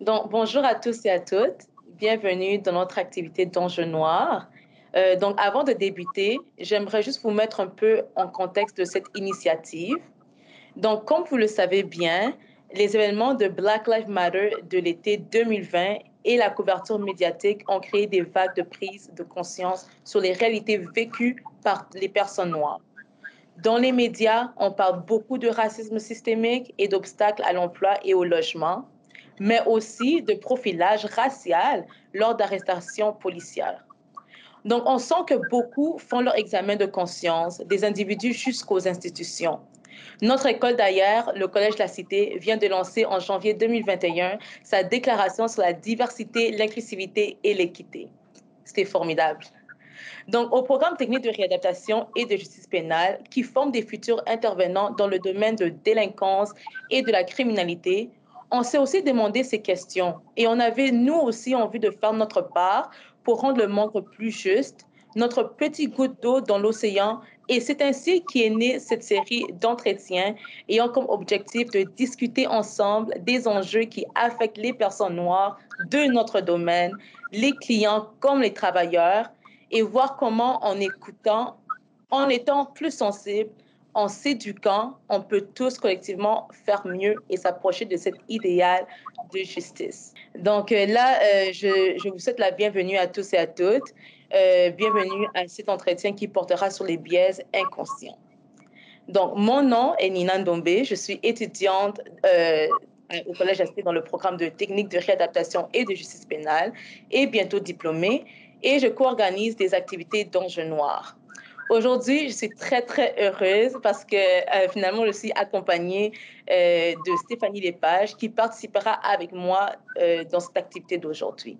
Donc, bonjour à tous et à toutes. Bienvenue dans notre activité d'Enjeu Noir. Euh, donc, avant de débuter, j'aimerais juste vous mettre un peu en contexte de cette initiative. Donc, comme vous le savez bien, les événements de Black Lives Matter de l'été 2020 et la couverture médiatique ont créé des vagues de prise de conscience sur les réalités vécues par les personnes noires. Dans les médias, on parle beaucoup de racisme systémique et d'obstacles à l'emploi et au logement, mais aussi de profilage racial lors d'arrestations policières. Donc, on sent que beaucoup font leur examen de conscience, des individus jusqu'aux institutions. Notre école d'ailleurs, le Collège la Cité, vient de lancer en janvier 2021 sa déclaration sur la diversité, l'inclusivité et l'équité. C'était formidable. Donc, au programme technique de réadaptation et de justice pénale, qui forme des futurs intervenants dans le domaine de délinquance et de la criminalité, on s'est aussi demandé ces questions. Et on avait, nous aussi, envie de faire notre part pour rendre le monde plus juste, notre petit goutte d'eau dans l'océan. Et c'est ainsi qu'est née cette série d'entretiens ayant comme objectif de discuter ensemble des enjeux qui affectent les personnes noires de notre domaine, les clients comme les travailleurs, et voir comment en écoutant, en étant plus sensibles, en s'éduquant, on peut tous collectivement faire mieux et s'approcher de cet idéal de justice. Donc euh, là, euh, je, vous souhaite la bienvenue à tous et à toutes. Euh, bienvenue à cet entretien qui portera sur les biais inconscients. Donc, mon nom est Nina Ndombe. Je suis étudiante au Collège ASP dans le programme de technique de réadaptation et de justice pénale et bientôt diplômée. Et je co-organise des activités d'enjeux noirs. Aujourd'hui, je suis très, très heureuse parce que euh, finalement, je suis accompagnée de Stéphanie Lepage qui participera avec moi dans cette activité d'aujourd'hui.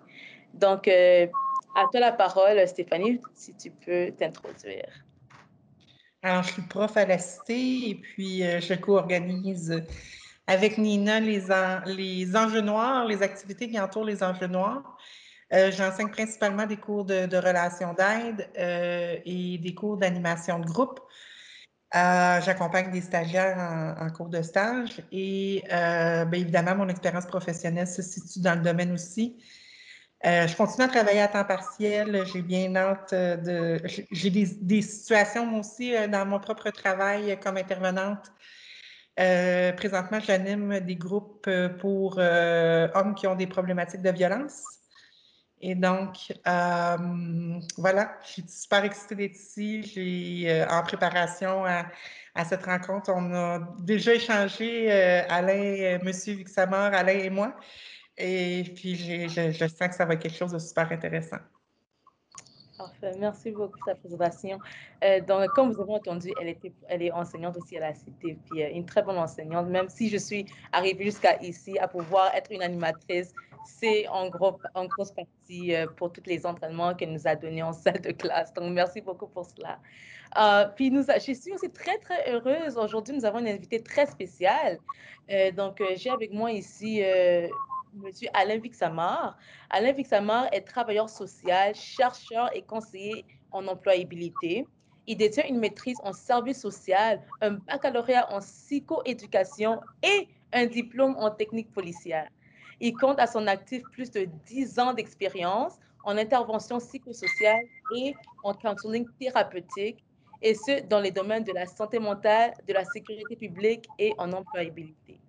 Donc, à toi la parole, Stéphanie, si tu peux t'introduire. Alors, je suis prof à la Cité et puis euh, je co-organise avec Nina les enjeux noirs, les activités qui entourent les enjeux noirs. Euh, j'enseigne principalement des cours de, relations d'aide euh, et des cours d'animation de groupe. J'accompagne des stagiaires en, cours de stage et bien évidemment, mon expérience professionnelle se situe dans le domaine aussi euh, je continue à travailler à temps partiel. J'ai bien hâte euh. J'ai des, situations, aussi, euh, dans mon propre travail comme intervenante. présentement, j'anime des groupes pour hommes qui ont des problématiques de violence. Et donc, voilà, je suis super excitée d'être ici. J'ai en préparation à, cette rencontre, on a déjà échangé, Alain, Monsieur Vixamor, Alain et moi. Et puis, je, sens que ça va être quelque chose de super intéressant. Parfait. Merci beaucoup pour sa présentation. Euh, donc, comme vous avez entendu, elle, elle est enseignante aussi à la Cité, puis euh, une très bonne enseignante. Même si je suis arrivée jusqu'à ici à pouvoir être une animatrice, c'est en, gros, en grosse partie euh, pour tous les entraînements qu'elle nous a donnés en salle de classe. Donc, merci beaucoup pour cela. puis, nous, je suis aussi très, très heureuse. Aujourd'hui, nous avons une invitée très spéciale. donc, j'ai avec moi ici Monsieur Alain Vixamar. Alain Vixamar est travailleur social, chercheur et conseiller en employabilité. Il détient une maîtrise en service social, un baccalauréat en psychoéducation et un diplôme en technique policière. Il compte à son actif plus de 10 ans d'expérience en intervention psychosociale et en counseling thérapeutique, et ce, dans les domaines de la santé mentale, de la sécurité publique et en employabilité.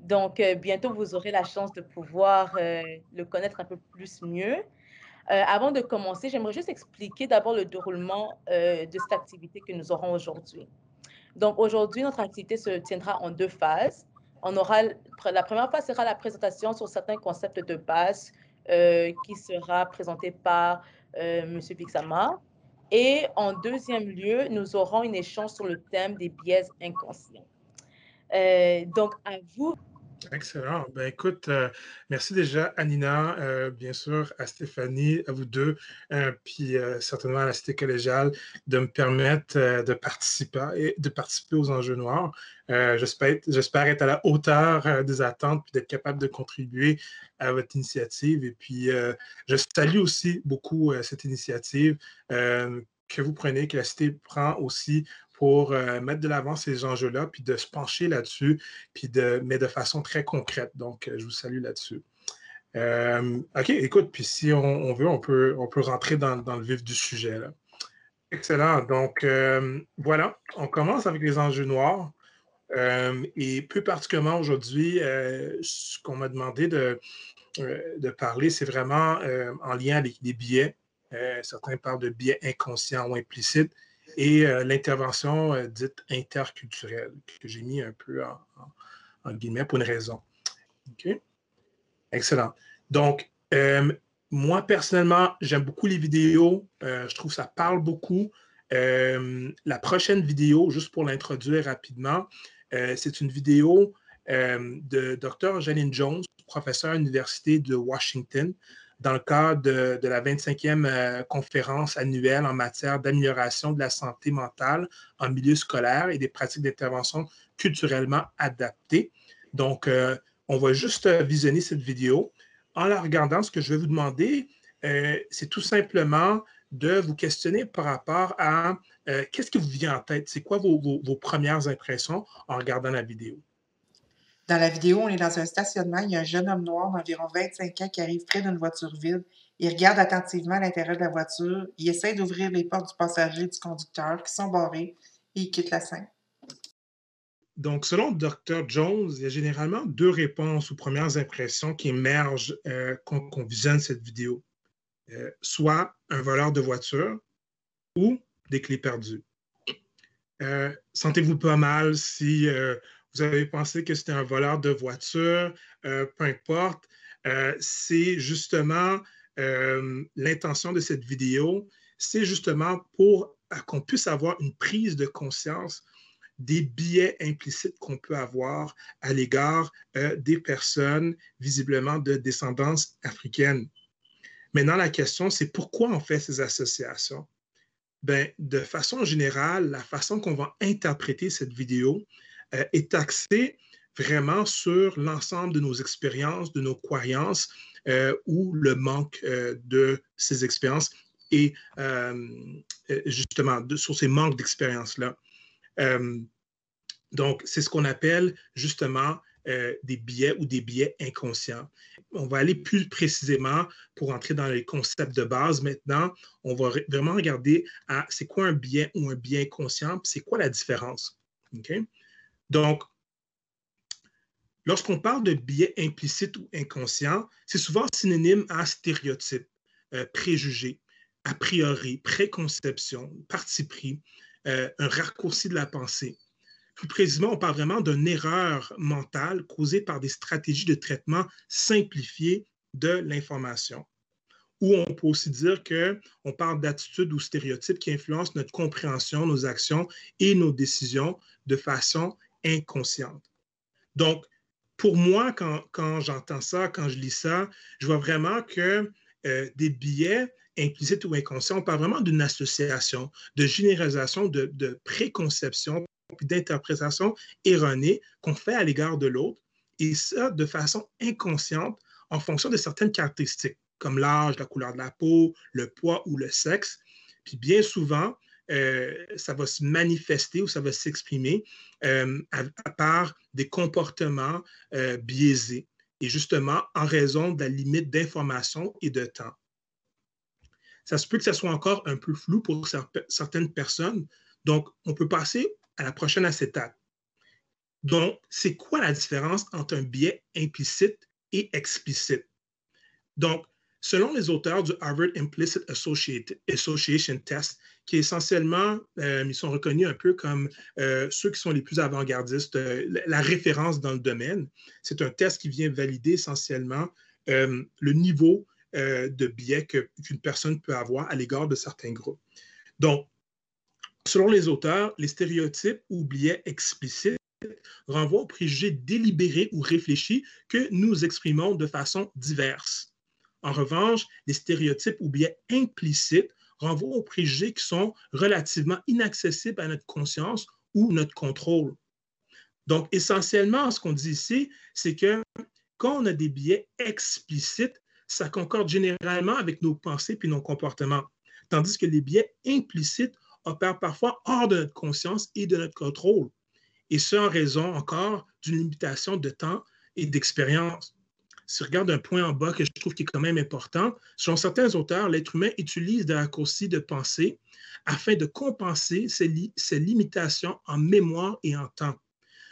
Donc, euh, bientôt, vous aurez la chance de pouvoir euh, le connaître un peu plus mieux. Euh, avant de commencer, j'aimerais juste expliquer d'abord le déroulement de cette activité que nous aurons aujourd'hui. Donc, aujourd'hui, notre activité se tiendra en deux phases. On aura, la première phase sera la présentation sur certains concepts de base qui sera présenté par M. Pixama. Et en deuxième lieu, nous aurons une échange sur le thème des biais inconscients. donc, à vous Excellent. Ben, écoute, euh, merci déjà à Nina, euh, bien sûr, à Stéphanie, à vous deux, euh, puis certainement à la Cité collégiale de me permettre de participer, de participer aux enjeux noirs. j'espère, être à la hauteur des attentes puis d'être capable de contribuer à votre initiative. Et puis, je salue aussi beaucoup cette initiative que vous prenez, que la Cité prend aussi pour euh, mettre de l'avant ces enjeux-là, puis de se pencher là-dessus, puis de, mais de façon très concrète. Donc, euh, je vous salue là-dessus. Euh, OK, écoute, puis si on, veut, on peut, on peut rentrer dans, le vif du sujet. Excellent. Donc, voilà, on commence avec les enjeux noirs. Et plus particulièrement aujourd'hui, ce qu'on m'a demandé de, de parler, c'est vraiment en lien avec les biais. certains parlent de biais inconscients ou implicites et l'intervention dite interculturelle, que j'ai mis un peu en, guillemets pour une raison. OK? Excellent. Donc, euh, moi, personnellement, j'aime beaucoup les vidéos. Euh, je trouve que ça parle beaucoup. Euh, la prochaine vidéo, juste pour l'introduire rapidement, c'est une vidéo de Dr. Janine Jones, professeure à l'Université de Washington, dans le cadre de, la 25e conférence annuelle en matière d'amélioration de la santé mentale en milieu scolaire et des pratiques d'intervention culturellement adaptées. Donc, on va juste visionner cette vidéo en la regardant, ce que je vais vous demander, euh, c'est tout simplement de vous questionner par rapport à euh, qu'est-ce qui vous vient en tête? C'est quoi vos, premières impressions en regardant la vidéo? Dans la vidéo, on est dans un stationnement. Il y a un jeune homme noir d'environ 25 ans qui arrive près d'une voiture vide. Il regarde attentivement l'intérieur de la voiture. Il essaie d'ouvrir les portes du passager et du conducteur qui sont barrées et il quitte la scène. Donc, selon Dr. Jones, il y a généralement deux réponses aux premières impressions qui émergent euh, quand on visionne cette vidéo. Euh, soit un voleur de voiture ou des clés perdues. Euh, sentez-vous pas mal si vous avez pensé que c'était un voleur de voiture, peu importe. c'est justement l'intention de cette vidéo, c'est justement pour qu'on puisse avoir une prise de conscience des biais implicites qu'on peut avoir à l'égard euh, des personnes visiblement de descendance africaine. Maintenant, la question, c'est pourquoi on fait ces associations? Ben, de façon générale, la façon qu'on va interpréter cette vidéo euh, est axée vraiment sur l'ensemble de nos expériences, de nos croyances euh, ou le manque de ces expériences et justement sur ces manques d'expérience-là. Euh, donc, c'est ce qu'on appelle justement euh, des biais ou des biais inconscients. On va aller plus précisément pour entrer dans les concepts de base maintenant. On va vraiment regarder à c'est quoi un biais ou un biais inconscient, c'est quoi la différence. Donc, lorsqu'on parle de biais implicite ou inconscient, c'est souvent synonyme à stéréotype, euh, préjugé, a priori, préconception, parti pris, euh, un raccourci de la pensée. Plus précisément, on parle vraiment d'une erreur mentale causée par des stratégies de traitement simplifiées de l'information. Ou on peut aussi dire qu'on parle d'attitudes ou stéréotypes qui influencent notre compréhension, nos actions et nos décisions de façon inconsciente. Donc, pour moi, quand, j'entends ça, quand je lis ça, je vois vraiment que euh, des biais implicite ou inconscient, on parle vraiment d'une association, de généralisation, de, de préconception, d'interprétation erronée qu'on fait à l'égard de l'autre, et ça de façon inconsciente en fonction de certaines caractéristiques, comme l'âge, la couleur de la peau, le poids ou le sexe. Puis bien souvent, euh, ça va se manifester ou ça va s'exprimer euh, à, part des comportements euh, biaisés, et justement en raison de la limite d'information et de temps ça se peut que ça soit encore un peu flou pour certaines personnes. Donc, on peut passer à la prochaine acétate. Donc, c'est quoi la différence entre un biais implicite et explicite? Donc, selon les auteurs du Harvard Implicit Association Test, qui est essentiellement, euh, ils sont reconnus un peu comme euh, ceux qui sont les plus avant-gardistes, euh, la référence dans le domaine. C'est un test qui vient valider essentiellement le niveau de biais qu'une personne peut avoir à l'égard de certains groupes. Donc, selon les auteurs, les stéréotypes ou biais explicites renvoient aux préjugés délibérés ou réfléchis que nous exprimons de façon diverse. En revanche, les stéréotypes ou biais implicites renvoient aux préjugés qui sont relativement inaccessibles à notre conscience ou notre contrôle. Donc, essentiellement, ce qu'on dit ici, c'est que quand on a des biais explicites, ça concorde généralement avec nos pensées puis nos comportements. Tandis que les biais implicites opèrent parfois hors de notre conscience et de notre contrôle. Et ce, en raison encore d'une limitation de temps et d'expérience. Si on regarde un point en bas que je trouve qui est quand même important, selon certains auteurs, l'être humain utilise des raccourcis de pensée afin de compenser ses, limitations en mémoire et en temps.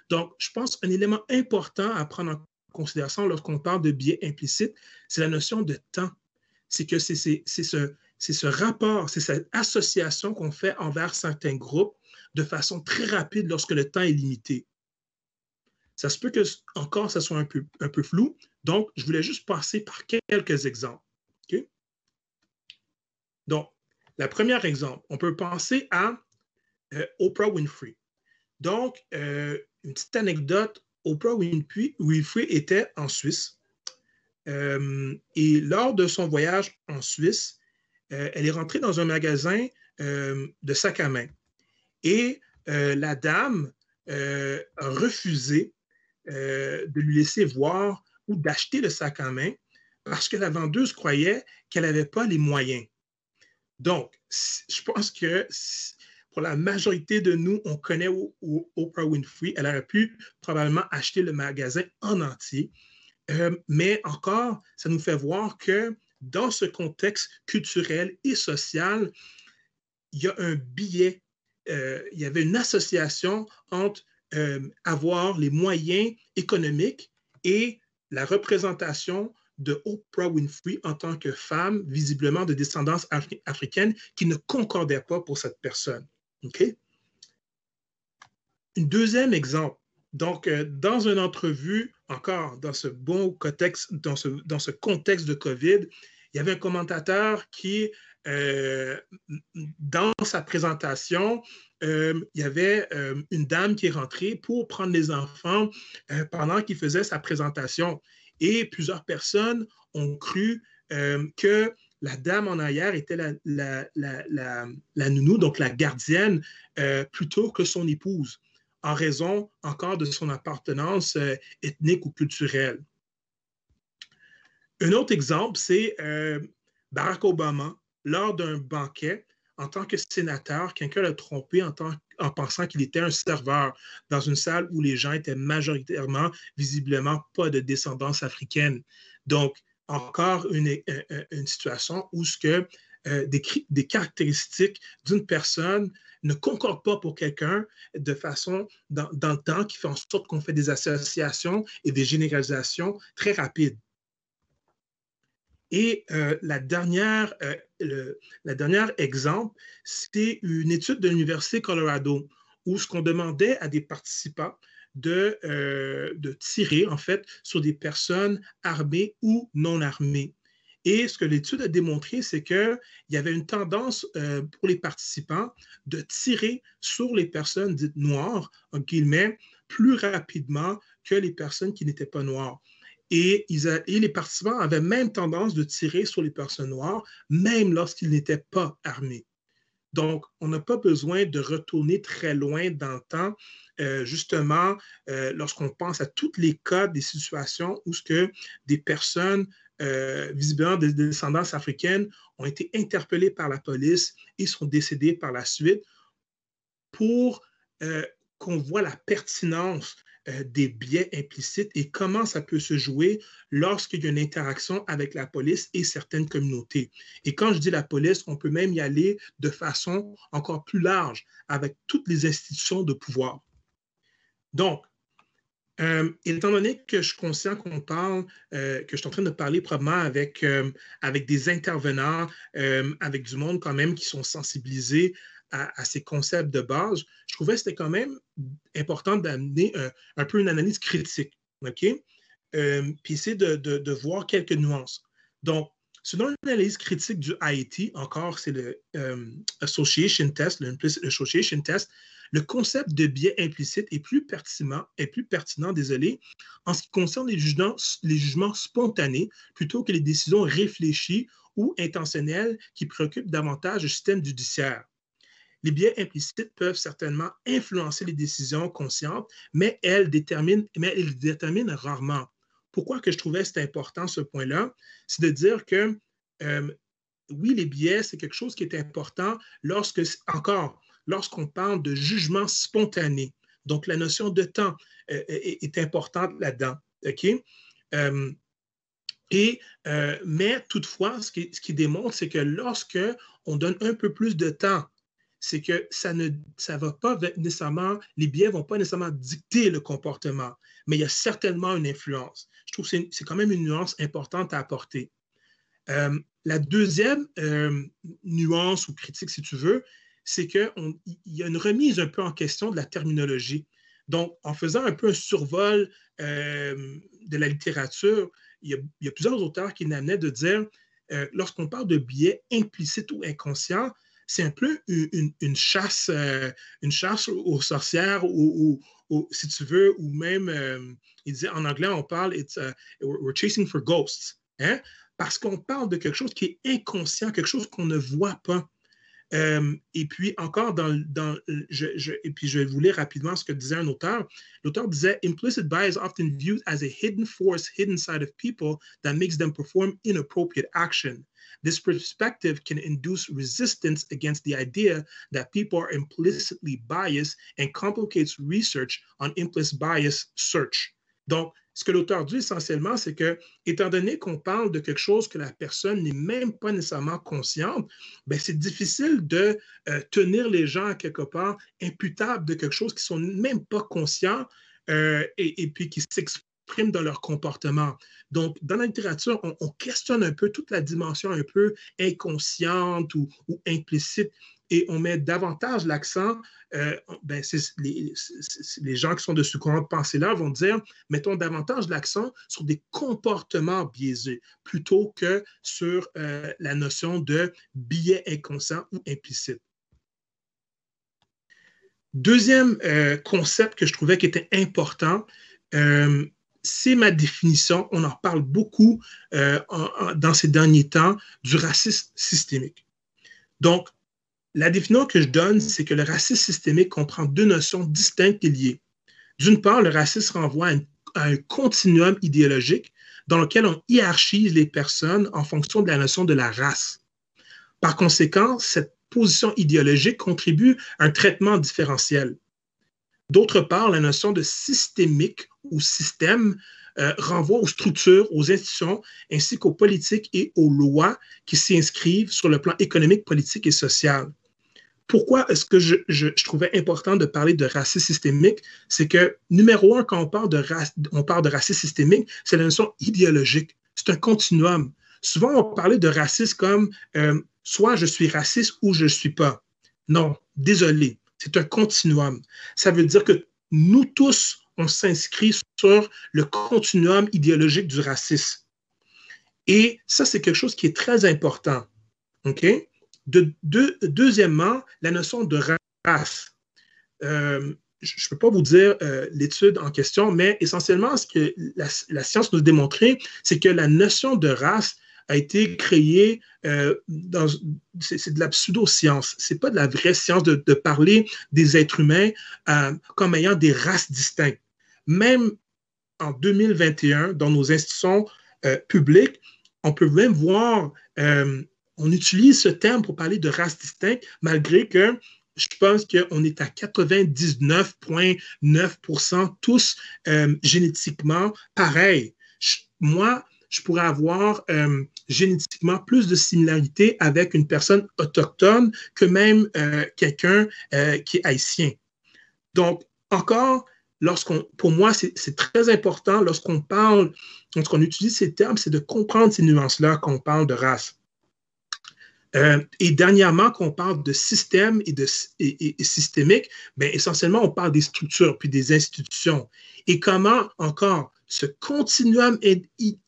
Donc, je pense un élément important à prendre en considération lorsqu'on parle de biais implicite, c'est la notion de temps. C'est que c'est ce, ce rapport, c'est cette association qu'on fait envers certains groupes de façon très rapide lorsque le temps est limité. Ça se peut que encore ça soit un peu, un peu flou, donc je voulais juste passer par quelques exemples. Donc, le premier exemple, on peut penser à euh, Oprah Winfrey. Donc, euh, une petite anecdote, Oprah Winfrey, était en Suisse. Euh, et lors de son voyage en Suisse, elle est rentrée dans un magasin de sacs à main. Et la dame a refusé de lui laisser voir ou d'acheter le sac à main parce que la vendeuse croyait qu'elle n'avait pas les moyens. Donc, je pense que pour la majorité de nous, on connaît Oprah Winfrey. Elle aurait pu probablement acheter le magasin en entier. Euh, mais encore, ça nous fait voir que dans ce contexte culturel et social, il y a un biais, euh, il y avait une association entre euh, avoir les moyens économiques et la représentation de Oprah Winfrey en tant que femme, visiblement de descendance africaine, qui ne concordait pas pour cette personne. OK? Un deuxième exemple. Donc, euh, dans une entrevue, encore dans ce bon contexte, dans ce, dans ce contexte de COVID, il y avait un commentateur qui, euh, dans sa présentation, euh, il y avait une dame qui est rentrée pour prendre les enfants pendant qu'il faisait sa présentation. Et plusieurs personnes ont cru euh, que la dame en arrière était la, la, nounou, donc la gardienne, euh, plutôt que son épouse, en raison encore de son appartenance euh, ethnique ou culturelle. Un autre exemple, c'est Barack Obama, lors d'un banquet, en tant que sénateur, quelqu'un l'a trompé en, en pensant qu'il était un serveur dans une salle où les gens étaient majoritairement, visiblement, pas de descendance africaine. Donc, encore une, situation où ce que, euh, des, caractéristiques d'une personne ne concordent pas pour quelqu'un de façon dans, le temps qui fait en sorte qu'on fait des associations et des généralisations très rapides. Et euh, la, dernière, euh, le, la dernière exemple, c'était une étude de l'Université Colorado où ce qu'on demandait à des participants de, euh, de, tirer en fait sur des personnes armées ou non armées. Et ce que l'étude a démontré, c'est qu'il y avait une tendance pour les participants de tirer sur les personnes dites noires, en guillemets, plus rapidement que les personnes qui n'étaient pas noires. Et, les participants avaient même tendance de tirer sur les personnes noires, même lorsqu'ils n'étaient pas armés. Donc, on n'a pas besoin de retourner très loin dans le temps, euh, justement, euh, lorsqu'on pense à tous les cas des situations où ce que des personnes euh, visiblement de descendance africaine ont été interpellées par la police et sont décédées par la suite pour qu'on voit la pertinence euh, des biais implicites et comment ça peut se jouer lorsqu'il y a une interaction avec la police et certaines communautés. Et quand je dis la police, on peut même y aller de façon encore plus large avec toutes les institutions de pouvoir. Donc, euh, étant donné que je suis conscient qu'on parle, euh, que je suis en train de parler probablement avec, avec des intervenants, avec du monde quand même qui sont sensibilisés à, ces concepts de base, trouvais que c'était quand même important d'amener un peu une analyse critique, OK? Euh, puis essayer de, voir quelques nuances. Donc, selon l'analyse critique du IT, encore, c'est le euh, Association Test, le Association Test, le concept de biais implicite est plus pertinent, désolé, en ce qui concerne les jugements spontanés plutôt que les décisions réfléchies ou intentionnelles qui préoccupent davantage le système judiciaire. Les biais implicites peuvent certainement influencer les décisions conscientes, mais elles déterminent, mais elles déterminent rarement. Pourquoi que je trouvais c'était important ce point-là? C'est de dire que euh, oui, les biais, c'est quelque chose qui est important lorsque, encore, lorsqu'on parle de jugement spontané. Donc, la notion de temps euh, est, importante là-dedans. OK? Euh, Et, mais toutefois, ce qui, ce qui démontre, c'est que lorsque on donne un peu plus de temps c'est que ça ne ça va pas nécessairement, les biais ne vont pas nécessairement dicter le comportement, mais il y a certainement une influence. Je trouve que c'est quand même une nuance importante à apporter. Euh, la deuxième euh, nuance ou critique, si tu veux, c'est qu'il y a une remise un peu en question de la terminologie. Donc, en faisant un peu un survol euh, de la littérature, il y, a, plusieurs auteurs qui n'amenaient de dire, lorsqu'on parle de biais implicites ou inconscients, c'est un peu une, chasse, euh, une chasse aux sorcières ou, si tu veux, ou même, euh, en anglais, on parle, it's, uh, we're chasing for ghosts. Hein? Parce qu'on parle de quelque chose qui est inconscient, quelque chose qu'on ne voit pas. Euh, et puis encore dans, dans je, et puis je vais vous lire rapidement ce que disait un auteur. L'auteur disait implicit bias often viewed as a hidden force hidden side of people that makes them perform inappropriate action. This perspective can induce resistance against the idea that people are implicitly biased and complicates research on implicit bias search. Donc, ce que l'auteur dit essentiellement, c'est que, étant donné qu'on parle de quelque chose que la personne n'est même pas nécessairement consciente, ben, c'est difficile de euh, tenir les gens quelque part imputables de quelque chose qui ne sont même pas conscients euh, et, puis qui s'expriment dans leur comportement. Donc, dans la littérature, on, questionne un peu toute la dimension un peu inconsciente ou, implicite et on met davantage l'accent, euh, ben, les, les, gens qui sont de ce courant de pensée-là vont dire, mettons davantage l'accent sur des comportements biaisés plutôt que sur euh, la notion de biais inconscient ou implicite. Deuxième euh, concept que je trouvais qui était important, c'est ma définition. On en parle beaucoup euh, dans ces derniers temps du racisme systémique. Donc, la définition que je donne, c'est que le racisme systémique comprend deux notions distinctes et liées. D'une part, le racisme renvoie à, un continuum idéologique dans lequel on hiérarchise les personnes en fonction de la notion de la race. Par conséquent, cette position idéologique contribue à un traitement différentiel. D'autre part, la notion de systémique ou système euh, renvoie aux structures, aux institutions, ainsi qu'aux politiques et aux lois qui s'inscrivent sur le plan économique, politique et social. Pourquoi est-ce que je, je, trouvais important de parler de racisme systémique? C'est que, numéro un, quand on parle de, on parle de racisme systémique, c'est la notion idéologique. C'est un continuum. Souvent, on parlait de racisme comme euh, soit je suis raciste ou je ne suis pas. Non, désolé. C'est un continuum. Ça veut dire que nous tous, on s'inscrit sur le continuum idéologique du racisme. Et ça, c'est quelque chose qui est très important. Deuxièmement, la notion de race. Euh, je ne peux pas vous dire euh, l'étude en question, mais essentiellement, ce que la, science nous a démontré, c'est que la notion de race a été créé euh, dans. C'est de la pseudo-science. C'est pas de la vraie science de, parler des êtres humains comme ayant des races distinctes. Même en 2021, dans nos institutions euh, publiques, on peut même voir, on utilise ce terme pour parler de races distinctes, malgré que je pense qu'on est à 99,9% tous génétiquement pareils. moi, je pourrais avoir euh, génétiquement plus de similarité avec une personne autochtone que même euh, quelqu'un euh, qui est haïtien. Donc, encore, lorsqu'on, pour moi, c'est très important lorsqu'on parle, lorsqu'on utilise ces termes, c'est de comprendre ces nuances-là quand on parle de race. et dernièrement, quand on parle de système et, de, et, systémique, bien, essentiellement, on parle des structures puis des institutions. Et comment, encore, ce continuum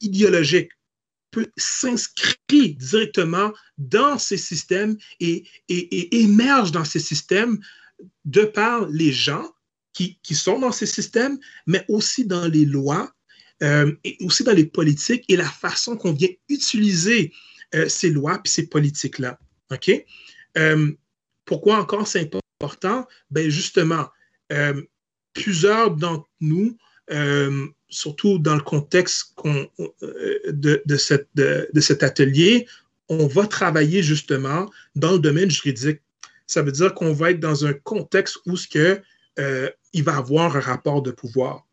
idéologique peut s'inscrire directement dans ces systèmes et, émerge dans ces systèmes de par les gens qui, sont dans ces systèmes, mais aussi dans les lois euh, et aussi dans les politiques et la façon qu'on vient utiliser euh, ces lois et ces politiques-là. OK? Euh, pourquoi encore c'est important? Ben justement, plusieurs d'entre nous surtout dans le contexte de, de, cet atelier, on va travailler justement dans le domaine juridique. Ça veut dire qu'on va être dans un contexte où ce que, euh, il va avoir un rapport de pouvoir.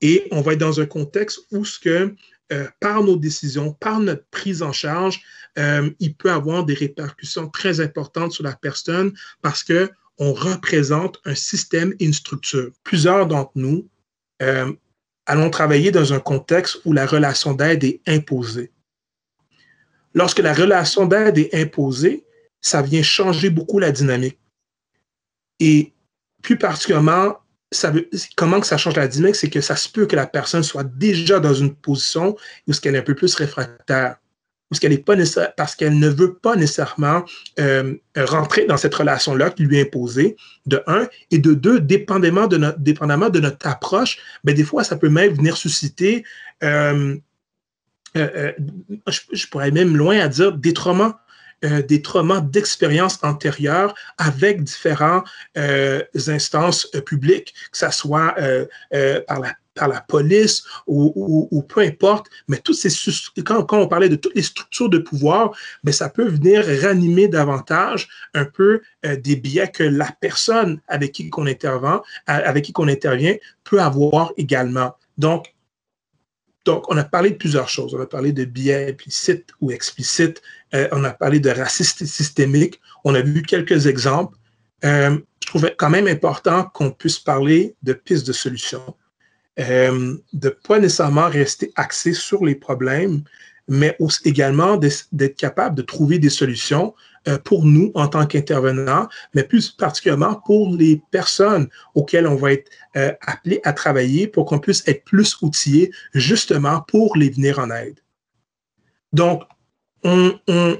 Et on va être dans un contexte où ce que euh, par nos décisions, par notre prise en charge, euh, il peut avoir des répercussions très importantes sur la personne parce que on représente un système et une structure. Plusieurs d'entre nous allons travailler dans un contexte où la relation d'aide est imposée. Lorsque la relation d'aide est imposée, ça vient changer beaucoup la dynamique. Et plus particulièrement, comment que ça change la dynamique, c'est que ça se peut que la personne soit déjà dans une position où ce qu'elle est un peu plus réfractaire, parce qu'elle est pas parce qu'elle ne veut pas nécessairement euh, rentrer dans cette relation-là qui lui est imposée, de un, et de deux, dépendamment de notre, approche, ben, des fois, ça peut même venir susciter, euh, euh, je, pourrais même loin à dire, des euh, des traumas d'expériences antérieures avec différentes euh, instances euh, publiques, que ce soit par la par la police ou, peu importe, mais toutes ces quand, quand, on parlait de toutes les structures de pouvoir, mais ça peut venir ranimer davantage un peu des biais que la personne avec qui on intervient, avec qui qu'on intervient peut avoir également. Donc, donc, on a parlé de plusieurs choses. On a parlé de biais implicites ou explicites. Euh, on a parlé de racisme systémique. On a vu quelques exemples. Euh, je trouvais quand même important qu'on puisse parler de pistes de solutions, euh, de ne pas nécessairement rester axé sur les problèmes, mais également d'être capable de trouver des solutions pour nous en tant qu'intervenants, mais plus particulièrement pour les personnes auxquelles on va être euh, appelé à travailler pour qu'on puisse être plus outillés justement pour les venir en aide. Donc, on,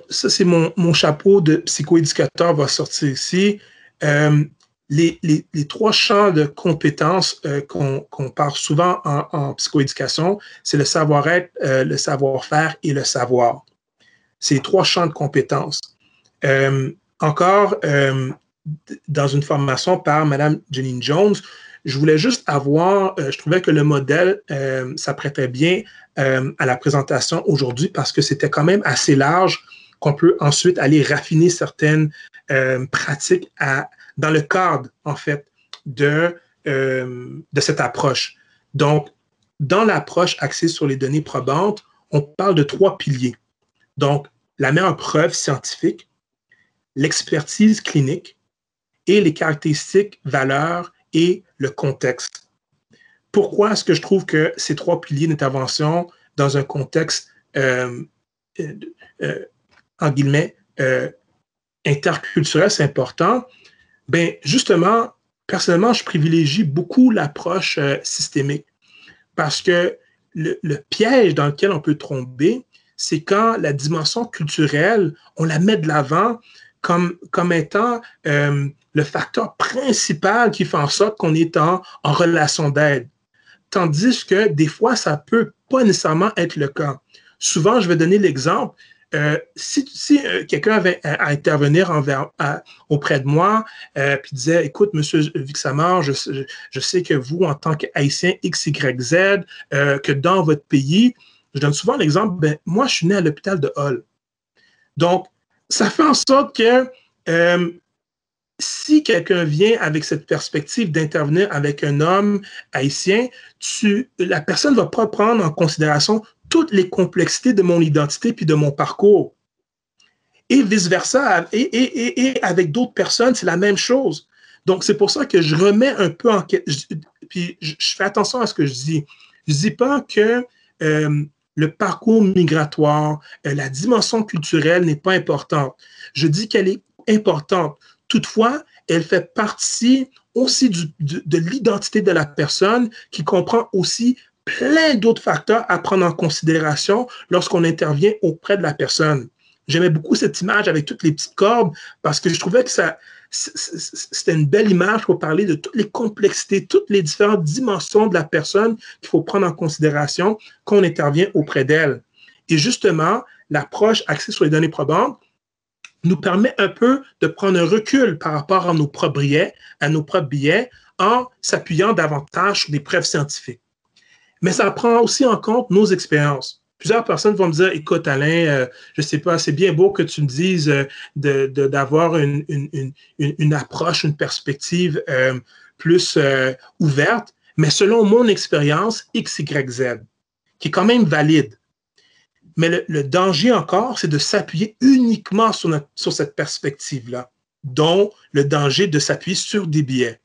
ça c'est mon, mon, chapeau de psychoéducateur va sortir ici. Euh, les, les, trois champs de compétences euh, qu'on parle souvent en, psychoéducation, c'est le savoir-être, euh, le savoir-faire et le savoir. C'est trois champs de compétences. Euh, encore, euh, dans une formation par Mme Janine Jones, je voulais juste avoir, euh, je trouvais que le modèle s'apprêtait bien à la présentation aujourd'hui parce que c'était quand même assez large qu'on peut ensuite aller raffiner certaines pratiques dans le cadre, en fait, de, de cette approche. Donc, dans l'approche axée sur les données probantes, on parle de trois piliers. Donc, la meilleure preuve scientifique, l'expertise clinique et les caractéristiques, valeurs et le contexte. Pourquoi est-ce que je trouve que ces trois piliers d'intervention dans un contexte, euh, euh, euh guillemets, interculturel, c'est important? Ben, justement, personnellement, je privilégie beaucoup l'approche systémique parce que le, piège dans lequel on peut tomber, c'est quand la dimension culturelle, on la met de l'avant comme, étant euh, le facteur principal qui fait en sorte qu'on est en, relation d'aide. Tandis que des fois, ça peut pas nécessairement être le cas. Souvent, je vais donner l'exemple. Euh, si, euh, quelqu'un avait à, intervenir auprès de moi, euh, puis disait, écoute, Monsieur Vixamar, je, sais que vous, en tant qu'Haïtien XYZ, que dans votre pays, je donne souvent l'exemple, ben, moi, je suis né à l'hôpital de Hall. Donc, ça fait en sorte que euh, si quelqu'un vient avec cette perspective d'intervenir avec un homme haïtien, la personne ne va pas prendre en considération toutes les complexités de mon identité puis de mon parcours. Et vice-versa. Et, et, et, avec d'autres personnes, c'est la même chose. Donc, c'est pour ça que je remets un peu en question. Puis, je, fais attention à ce que je dis. Je ne dis pas que euh, le parcours migratoire, la dimension culturelle n'est pas importante. Je dis qu'elle est importante. Toutefois, elle fait partie aussi de, de l'identité de la personne qui comprend aussi plein d'autres facteurs à prendre en considération lorsqu'on intervient auprès de la personne. J'aimais beaucoup cette image avec toutes les petites cordes parce que je trouvais que ça, c'était une belle image pour parler de toutes les complexités, toutes les différentes dimensions de la personne qu'il faut prendre en considération quand on intervient auprès d'elle. Et justement, l'approche axée sur les données probantes nous permet un peu de prendre un recul par rapport à nos propres biais, à nos propres biais, en s'appuyant davantage sur des preuves scientifiques. Mais ça prend aussi en compte nos expériences plusieurs personnes vont me dire, écoute Alain, euh, je sais pas, c'est bien beau que tu me dises euh, d'avoir une, approche, une perspective euh, plus euh, ouverte, mais selon mon expérience, X, Y, Z. qui est quand même valide. Mais le, danger encore, c'est de s'appuyer uniquement sur, sur cette perspective-là, dont le danger de s'appuyer sur des biais.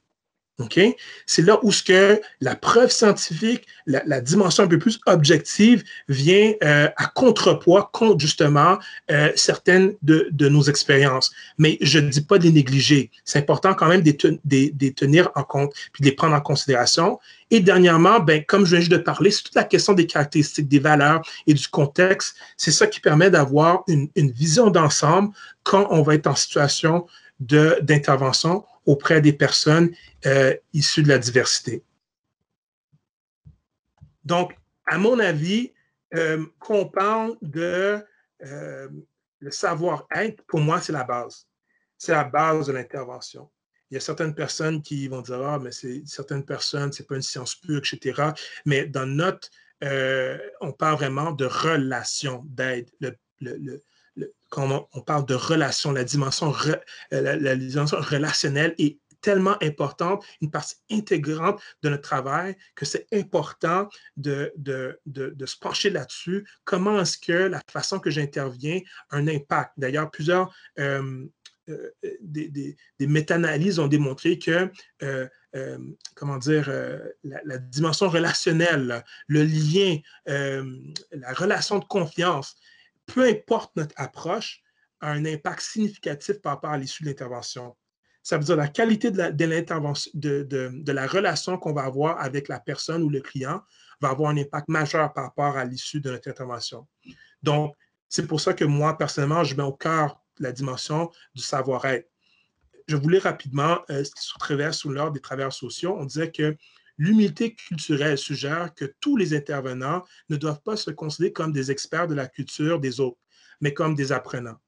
C'est là où ce que la preuve scientifique, la, dimension un peu plus objective vient euh, à contrepoids contre justement euh, certaines de, nos expériences. Mais je ne dis pas de les négliger. C'est important quand même de les tenir en compte puis de les prendre en considération. Et dernièrement, ben, comme je viens juste de parler, c'est toute la question des caractéristiques, des valeurs et du contexte. C'est ça qui permet d'avoir une, une vision d'ensemble quand on va être en situation d'intervention auprès des personnes euh, issues de la diversité. Donc, à mon avis, euh, quand on parle de euh, le savoir-être, pour moi, c'est la base. C'est la base de l'intervention. Il y a certaines personnes qui vont dire Ah, mais c'est certaines personnes, ce n'est pas une science pure, etc. Mais dans notre, on parle vraiment de relation d'aide. Quand on, parle de relation, la dimension, euh, la, dimension relationnelle est tellement importante, une partie intégrante de notre travail, que c'est important de, se pencher là-dessus. Comment est-ce que la façon que j'interviens a un impact? D'ailleurs, plusieurs euh, euh, des, méta-analyses ont démontré que comment dire, la, dimension relationnelle, le lien, la relation de confiance peu importe notre approche, a un impact significatif par rapport à l'issue de l'intervention. Ça veut dire la qualité de de, de, la relation qu'on va avoir avec la personne ou le client va avoir un impact majeur par rapport à l'issue de notre intervention. Donc, c'est pour ça que moi, personnellement, je mets au cœur la dimension du savoir-être. Je voulais rapidement, euh, ce qui se traverse sous l'ordre des travailleurs sociaux, on disait que L'humilité culturelle suggère que tous les intervenants ne doivent pas se considérer comme des experts de la culture des autres, mais comme des apprenants.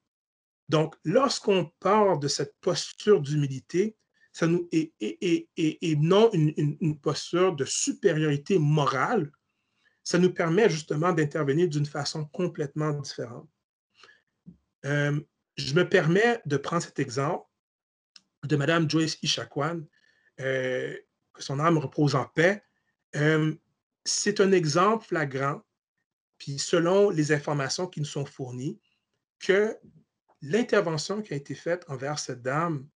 Donc, lorsqu'on part de cette posture d'humilité, ça nous et, non une, posture de supériorité morale, ça nous permet justement d'intervenir d'une façon complètement différente. Euh, je me permets de prendre cet exemple de Mme Joyce Ishakwan, euh, que son âme repose en paix, euh, c'est un exemple flagrant, puis selon les informations qui nous sont fournies, que l'intervention qui a été faite envers cette dame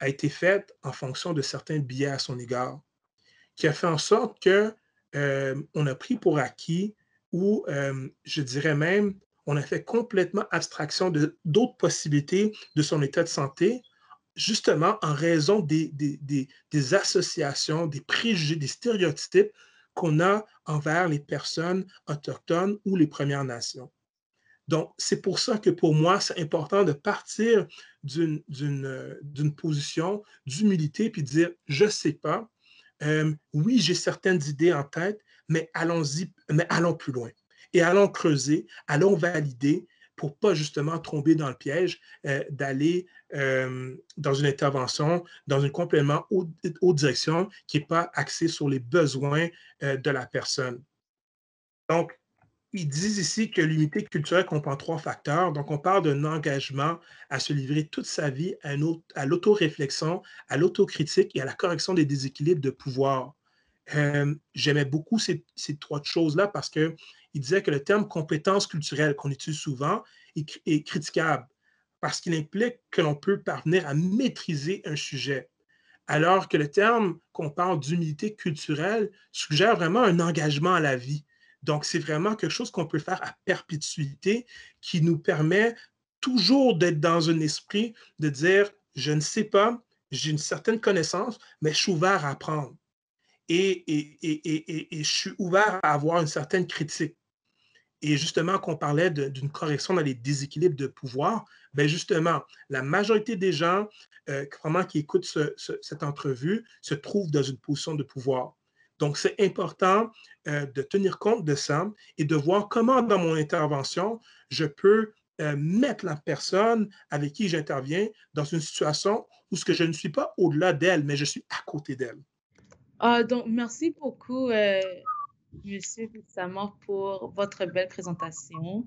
a été faite en fonction de certains biais à son égard, qui a fait en sorte que euh, on a pris pour acquis ou euh, je dirais même on a fait complètement abstraction de d'autres possibilités de son état de santé justement en raison des, associations, des préjugés, des stéréotypes qu'on a envers les personnes autochtones ou les Premières Nations. Donc, c'est pour ça que pour moi, c'est important de partir d'une position d'humilité puis de dire, je ne sais pas, euh, oui, j'ai certaines idées en tête, mais allons-y, mais allons plus loin. Et allons creuser, allons valider, pour pas justement tomber dans le piège euh, d'aller euh, dans une intervention, dans une complément haute, direction qui n'est pas axée sur les besoins euh, de la personne. Donc, ils disent ici que l'unité culturelle comprend trois facteurs. Donc, on parle d'un engagement à se livrer toute sa vie à, l'autoréflexion, à l'autocritique et à la correction des déséquilibres de pouvoir. J'aimais beaucoup ces, trois choses-là parce que il disait que le terme compétence culturelle qu'on utilise souvent est, critiquable parce qu'il implique que l'on peut parvenir à maîtriser un sujet. Alors que le terme qu'on parle d'humilité culturelle suggère vraiment un engagement à la vie. Donc, c'est vraiment quelque chose qu'on peut faire à perpétuité qui nous permet toujours d'être dans un esprit de dire, je ne sais pas, j'ai une certaine connaissance, mais je suis ouvert à apprendre. Et, je suis ouvert à avoir une certaine critique. Et justement, qu'on parlait d'une correction dans les déséquilibres de pouvoir, bien justement, la majorité des gens euh, qui écoutent cette entrevue se trouvent dans une position de pouvoir. Donc, c'est important euh, de tenir compte de ça et de voir comment, dans mon intervention, je peux euh, mettre la personne avec qui j'interviens dans une situation où ce que je ne suis pas au-delà d'elle, mais je suis à côté d'elle. Ah, donc, merci beaucoup, Monsieur pour votre belle présentation.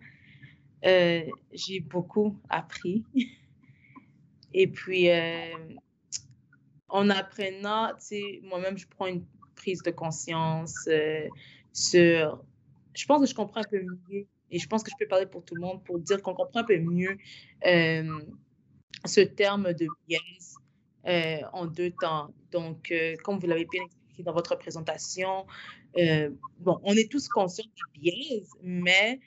Euh, j'ai beaucoup appris. Et puis, euh, en apprenant, moi-même, je prends une prise de conscience euh, sur je pense que je comprends un peu mieux, et je pense que je peux parler pour tout le monde pour dire qu'on comprend un peu mieux euh, ce terme de biais en deux temps. Donc, comme vous l'avez bien expliqué dans votre présentation, bon, on est tous conscients du biais, mais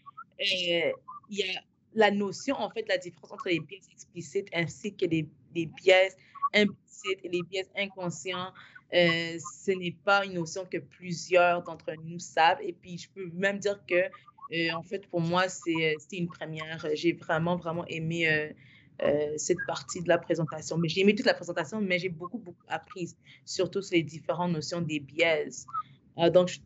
il y a la notion, en fait, la différence entre les biais explicites ainsi que les, les biais implicites et les biais inconscients euh, ce n'est pas une notion que plusieurs d'entre nous savent. Et puis, je peux même dire que, euh, en fait, pour moi, c'est une première. J'ai vraiment, vraiment aimé euh, cette partie de la présentation. Mais j'ai aimé toute la présentation, mais j'ai beaucoup, beaucoup appris, surtout sur les différentes notions des biais. donc, je,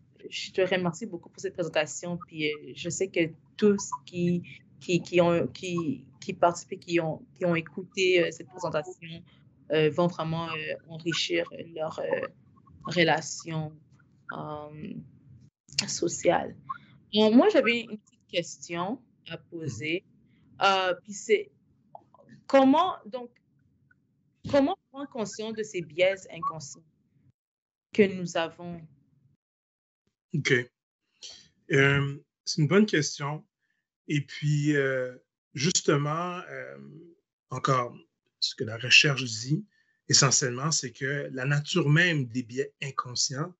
te remercie beaucoup pour cette présentation. Puis, je sais que tous qui, qui, qui ont, qui, qui participé, qui ont, qui ont écouté cette présentation, euh, vont vraiment euh, enrichir leur euh, relation sociale. moi, j'avais une petite question à poser. puis c'est comment, donc, comment prendre conscience de ces biais inconscients que nous avons? OK. c'est une bonne question. Et puis, justement, encore, ce que la recherche dit essentiellement, c'est que la nature même des biais inconscients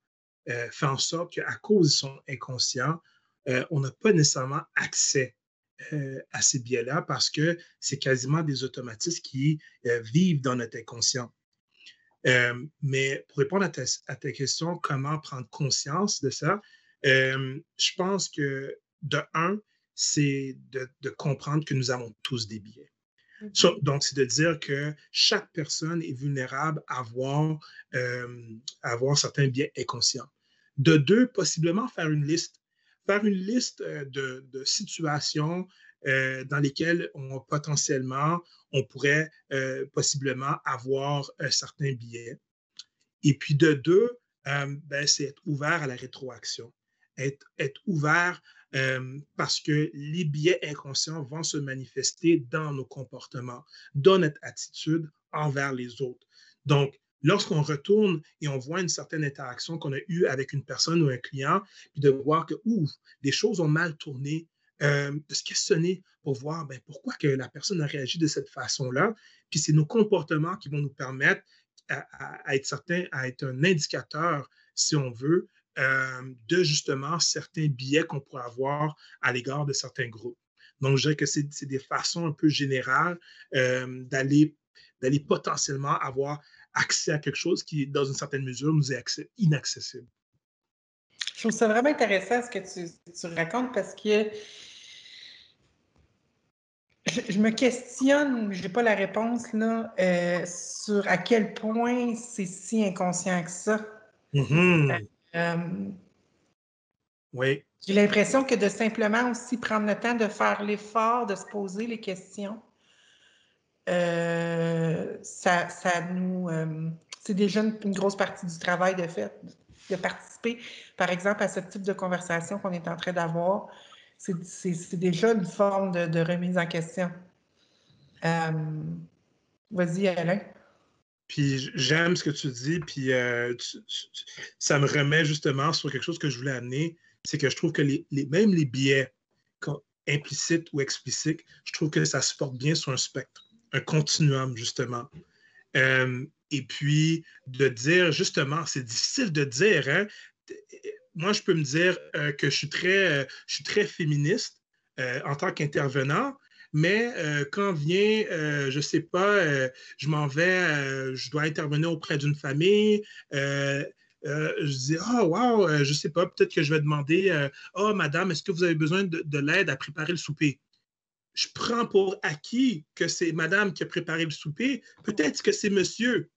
euh, fait en sorte qu'à cause de son inconscient, euh, on n'a pas nécessairement accès euh, à ces biais-là parce que c'est quasiment des automatismes qui vivent dans notre inconscient. Mais pour répondre à ta, question, comment prendre conscience de ça, je pense que de un, c'est de, comprendre que nous avons tous des biais. Mm-hmm. donc, c'est de dire que chaque personne est vulnérable à avoir, euh, avoir certains biais inconscients. De deux, possiblement faire une liste. Faire une liste euh, de, de situations euh, dans lesquelles on, potentiellement on pourrait euh, possiblement avoir certains biais. Et puis de deux, ben, c'est être ouvert à la rétroaction, être, ouvert parce que les biais inconscients vont se manifester dans nos comportements, dans notre attitude envers les autres. Donc, lorsqu'on retourne et on voit une certaine interaction qu'on a eue avec une personne ou un client, puis de voir que, ouf, des choses ont mal tourné, de se questionner pour voir ben, pourquoi que la personne a réagi de cette façon-là. Puis c'est nos comportements qui vont nous permettre à, être certains, à être un indicateur, si on veut, euh, de justement certains biais qu'on pourrait avoir à l'égard de certains groupes. Donc, je dirais que c'est des façons un peu générales euh, d'aller potentiellement avoir accès à quelque chose qui, dans une certaine mesure, nous est inaccessible. Je trouve ça vraiment intéressant ce que tu, racontes parce que je, me questionne, je n'ai pas la réponse là, euh, sur à quel point c'est si inconscient que ça. Mm-hmm. Euh, oui. J'ai l'impression que de simplement aussi prendre le temps de faire l'effort de se poser les questions, euh, ça, ça, nous. Euh, c'est déjà une, grosse partie du travail de fait, de participer, par exemple, à ce type de conversation qu'on est en train d'avoir. C'est déjà une forme de, remise en question. Vas-y, Alain. Puis j'aime ce que tu dis, puis euh, ça me remet justement sur quelque chose que je voulais amener, c'est que je trouve que même les biais implicites ou explicites, je trouve que ça se porte bien sur un spectre, un continuum, justement. Euh, et puis de dire, justement, c'est difficile de dire, hein? Moi, je peux me dire euh, que je suis très, je suis très féministe en tant qu'intervenant, mais euh, quand vient, euh, je ne sais pas, euh, je m'en vais, je dois intervenir auprès d'une famille, je dis, oh, wow, je ne sais pas, peut-être que je vais demander, oh, madame, est-ce que vous avez besoin de, l'aide à préparer le souper? Je prends pour acquis que c'est madame qui a préparé le souper, peut-être que c'est monsieur.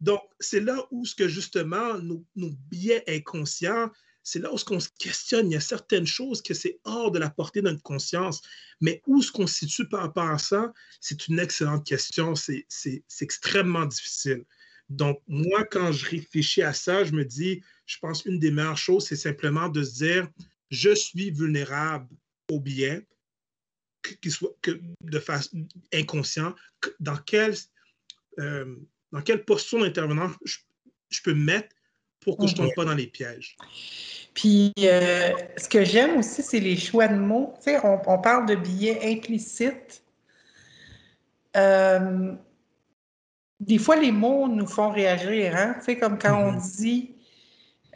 Donc, c'est là où ce que justement nos, biais inconscients c'est là où on se questionne. Il y a certaines choses que c'est hors de la portée de notre conscience. Mais où se constitue par rapport à ça? C'est une excellente question. C'est extrêmement difficile. Donc, moi, quand je réfléchis à ça, je me dis, je pense une des meilleures choses, c'est simplement de se dire, je suis vulnérable au bien, qu'il soit que de façon inconsciente, dans quelle, euh, dans quelle posture d'intervenant je, je, peux me mettre pour que je ne tombe pas dans les pièges? Puis, euh, ce que j'aime aussi, c'est les choix de mots. Tu sais, on, parle de billets implicites. Euh, des fois, les mots nous font réagir. Hein? Tu sais, comme quand on mm-hmm. dit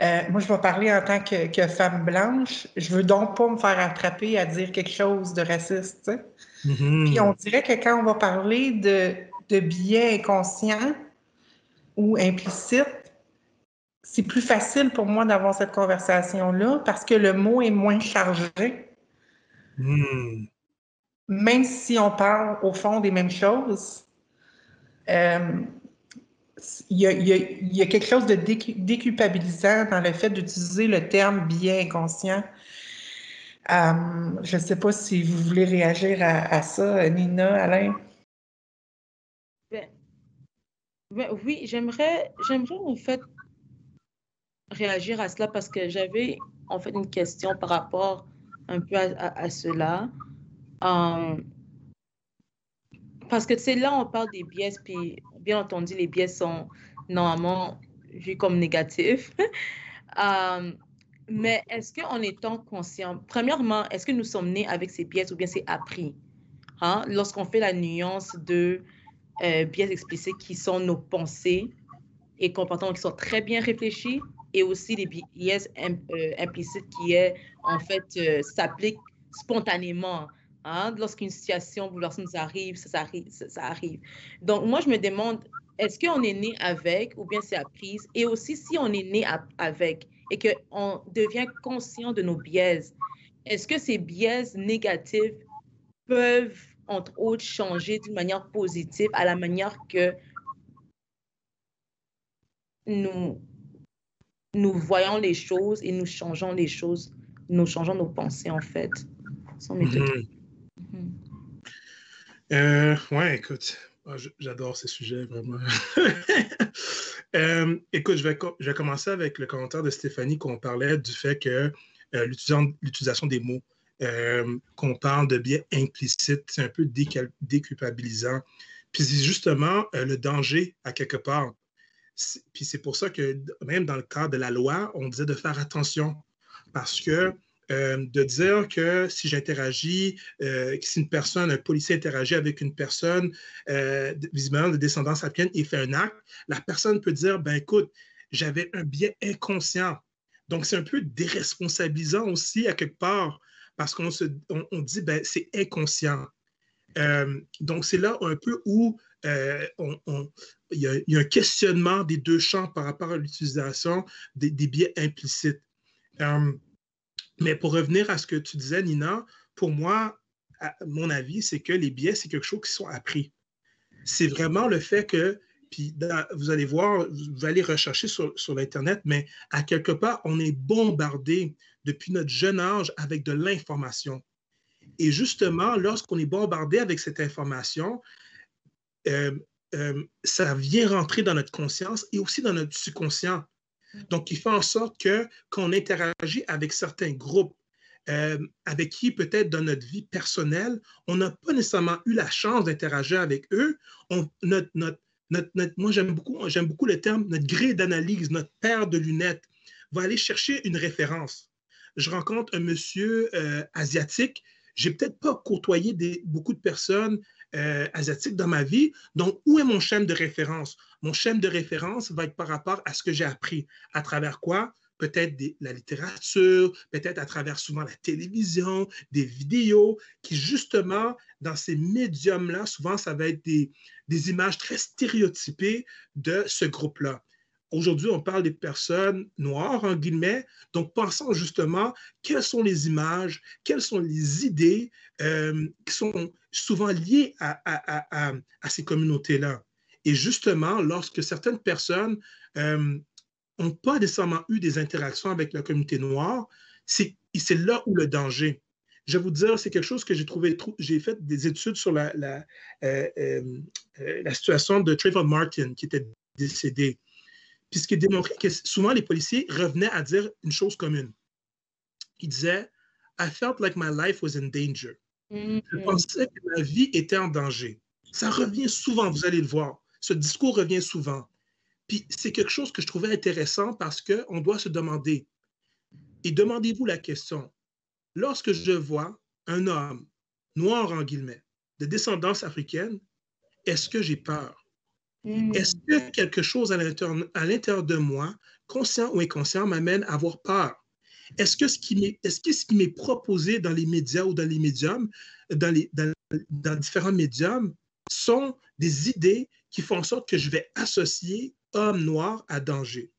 euh, moi, je vais parler en tant que, femme blanche. Je veux donc pas me faire attraper à dire quelque chose de raciste. Mm-hmm. Puis on dirait que quand on va parler de, de biais inconscients ou implicites, c'est plus facile pour moi d'avoir cette conversation-là parce que le mot est moins chargé. Mm. Même si on parle au fond des mêmes choses, euh, il y, a, quelque chose de déculpabilisant dans le fait d'utiliser le terme bien inconscient. Euh, je ne sais pas si vous voulez réagir à, ça, Nina, Alain. Ben, ben, oui, j'aimerais, j'aimerais en fait réagir à cela parce que j'avais en fait une question par rapport un peu à, cela. Euh, parce que c'est là on parle des biais, puis bien entendu, les biais sont normalement vus comme négatifs. Euh, mais est-ce qu'en étant conscient, premièrement, est-ce que nous sommes nés avec ces biais ou bien c'est appris? Hein? Lorsqu'on fait la nuance de euh, biais explicites qui sont nos pensées et comportements qui sont très bien réfléchis et aussi les biais euh, implicites qui est en fait s'appliquent spontanément Hein, lorsqu'une situation bouleversante nous arrive, ça, arrive, ça, arrive. Donc, moi, je me demande, est-ce qu'on est né avec ou bien c'est appris? Et aussi, si on est né avec et qu'on devient conscient de nos biais, est-ce que ces biais négatifs peuvent, entre autres, changer d'une manière positive à la manière que nous, nous voyons les choses et nous changeons les choses, nous changeons nos pensées, en fait, sans euh, ouais, écoute, ah, j'adore ces sujets, vraiment. Euh, écoute, je vais, je vais commencer avec le commentaire de Stéphanie qu'on parlait du fait que euh, l'utilisation des mots, euh, qu'on parle de biais implicite, c'est un peu déculpabilisant. Puis c'est justement le danger à quelque part. Puis c'est pour ça que même dans le cadre de la loi, on disait de faire attention parce que euh, de dire que si j'interagis, euh, si une personne, un policier interagit avec une personne euh, visiblement de descendance africaine et fait un acte, la personne peut dire, ben écoute, j'avais un biais inconscient. Donc, c'est un peu déresponsabilisant aussi à quelque part parce qu'on se, on, dit, ben c'est inconscient. donc, c'est là un peu où il y, a un questionnement des deux champs par rapport à l'utilisation des, biais implicites. Mais pour revenir à ce que tu disais, Nina, pour moi, mon avis, c'est que les biais, c'est quelque chose qui sont appris. C'est vraiment le fait que, puis vous allez voir, vous allez rechercher sur, sur l'Internet, mais à quelque part, on est bombardé depuis notre jeune âge avec de l'information. Et justement, lorsqu'on est bombardé avec cette information, euh, euh, ça vient rentrer dans notre conscience et aussi dans notre subconscient. Donc, il fait en sorte que qu'on interagit avec certains groupes euh, avec qui peut-être dans notre vie personnelle, on n'a pas nécessairement eu la chance d'interagir avec eux. On, notre, notre, notre, moi, j'aime beaucoup, j'aime beaucoup le terme, notre gré d'analyse, notre paire de lunettes va aller chercher une référence. Je rencontre un monsieur euh, asiatique. J'ai peut-être pas côtoyé beaucoup de personnes euh, asiatique dans ma vie. Donc, où est mon chaîne de référence? Mon chaîne de référence va être par rapport à ce que j'ai appris. À travers quoi? Peut-être la littérature, peut-être à travers souvent la télévision, des vidéos, qui justement, dans ces médiums-là, souvent, ça va être des images très stéréotypées de ce groupe-là. Aujourd'hui, on parle des personnes noires, en guillemets. Donc, pensons justement quelles sont les images, quelles sont les idées euh, qui sont souvent liées à, ces communautés-là. Et justement, lorsque certaines personnes n'ont euh, pas nécessairement eu des interactions avec la communauté noire, c'est là où le danger. Je vais vous dire, c'est quelque chose que j'ai trouvé, j'ai fait des études sur la, euh, la situation de Trayvon Martin, qui était décédé. Puis ce qui démontrait que souvent les policiers revenaient à dire une chose commune. Ils disaient I felt like my life was in danger. Je mm-hmm. pensais que ma vie était en danger. Ça revient souvent, vous allez le voir. Ce discours revient souvent. Puis c'est quelque chose que je trouvais intéressant parce qu'on doit se demander, et demandez-vous la question, lorsque je vois un homme noir en guillemets, de descendance africaine, est-ce que j'ai peur? Hmm. Est-ce que quelque chose à l'intérieur de moi, conscient ou inconscient, m'amène à avoir peur? Est-ce que ce qui m'est proposé dans les médias ou dans les médiums, dans, les, dans, dans différents médiums, sont des idées qui font en sorte que je vais associer homme noir à danger?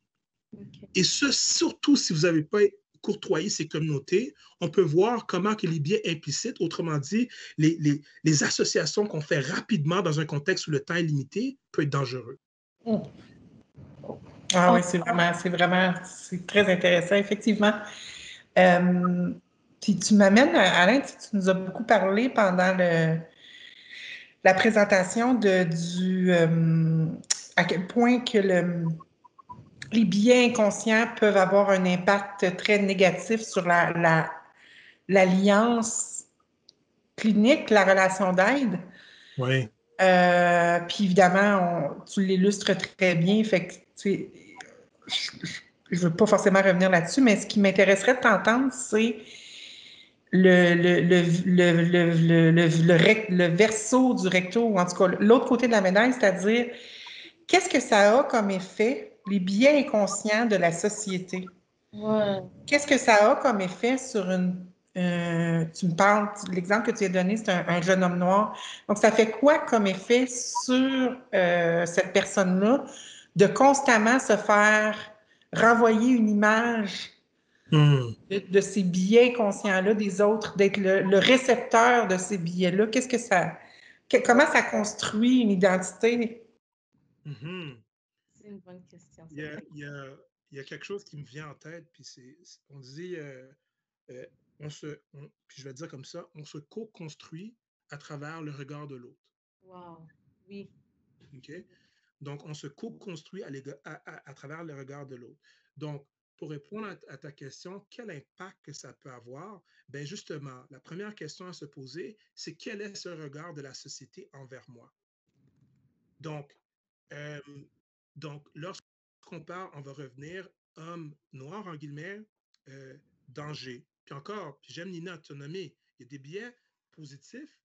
Et ce, surtout si vous n'avez pas courtoyé ces communautés, on peut voir comment que les biais implicites, autrement dit, les, les, associations qu'on fait rapidement dans un contexte où le temps est limité, peut être dangereux. Ah oui, c'est vraiment, c'est vraiment, c'est très intéressant, effectivement. Euh, puis tu m'amènes, Alain, tu nous as beaucoup parlé pendant le, la présentation de, du, euh, à quel point que le, les biais inconscients peuvent avoir un impact très négatif sur la, l'alliance clinique, la relation d'aide. Oui. Euh, puis évidemment, tu l'illustres très bien. Fait que, je ne veux pas forcément revenir là-dessus, mais ce qui m'intéresserait de t'entendre, c'est le, le, le, le, verso du recto, ou en tout cas l'autre côté de la médaille, c'est-à-dire qu'est-ce que ça a comme effet, les biais inconscients de la société? Qu'est-ce que ça a comme effet sur une. Euh, tu me parles, l'exemple que tu as donné, c'est un, jeune homme noir. Donc, ça fait quoi comme effet sur euh, cette personne-là de constamment se faire renvoyer une image hmm. de, ces biais conscients-là des autres, d'être le, récepteur de ces biais-là? Qu'est-ce que ça. comment ça construit une identité? Mm-hmm. C'est une bonne question. Il y, a, quelque chose qui me vient en tête, puis c'est, on dit, euh, euh, on se, puis je vais dire comme ça, on se co-construit à travers le regard de l'autre. Wow, oui. OK? Donc, on se co-construit à, à, à, travers le regard de l'autre. Donc, pour répondre à, ta question, quel impact que ça peut avoir? Ben justement, la première question à se poser, c'est quel est ce regard de la société envers moi? Donc, donc, lorsqu'on parle, on va revenir homme noir, en guillemets, euh, danger. Puis encore, j'aime Nina, nommé, il y a des biais positifs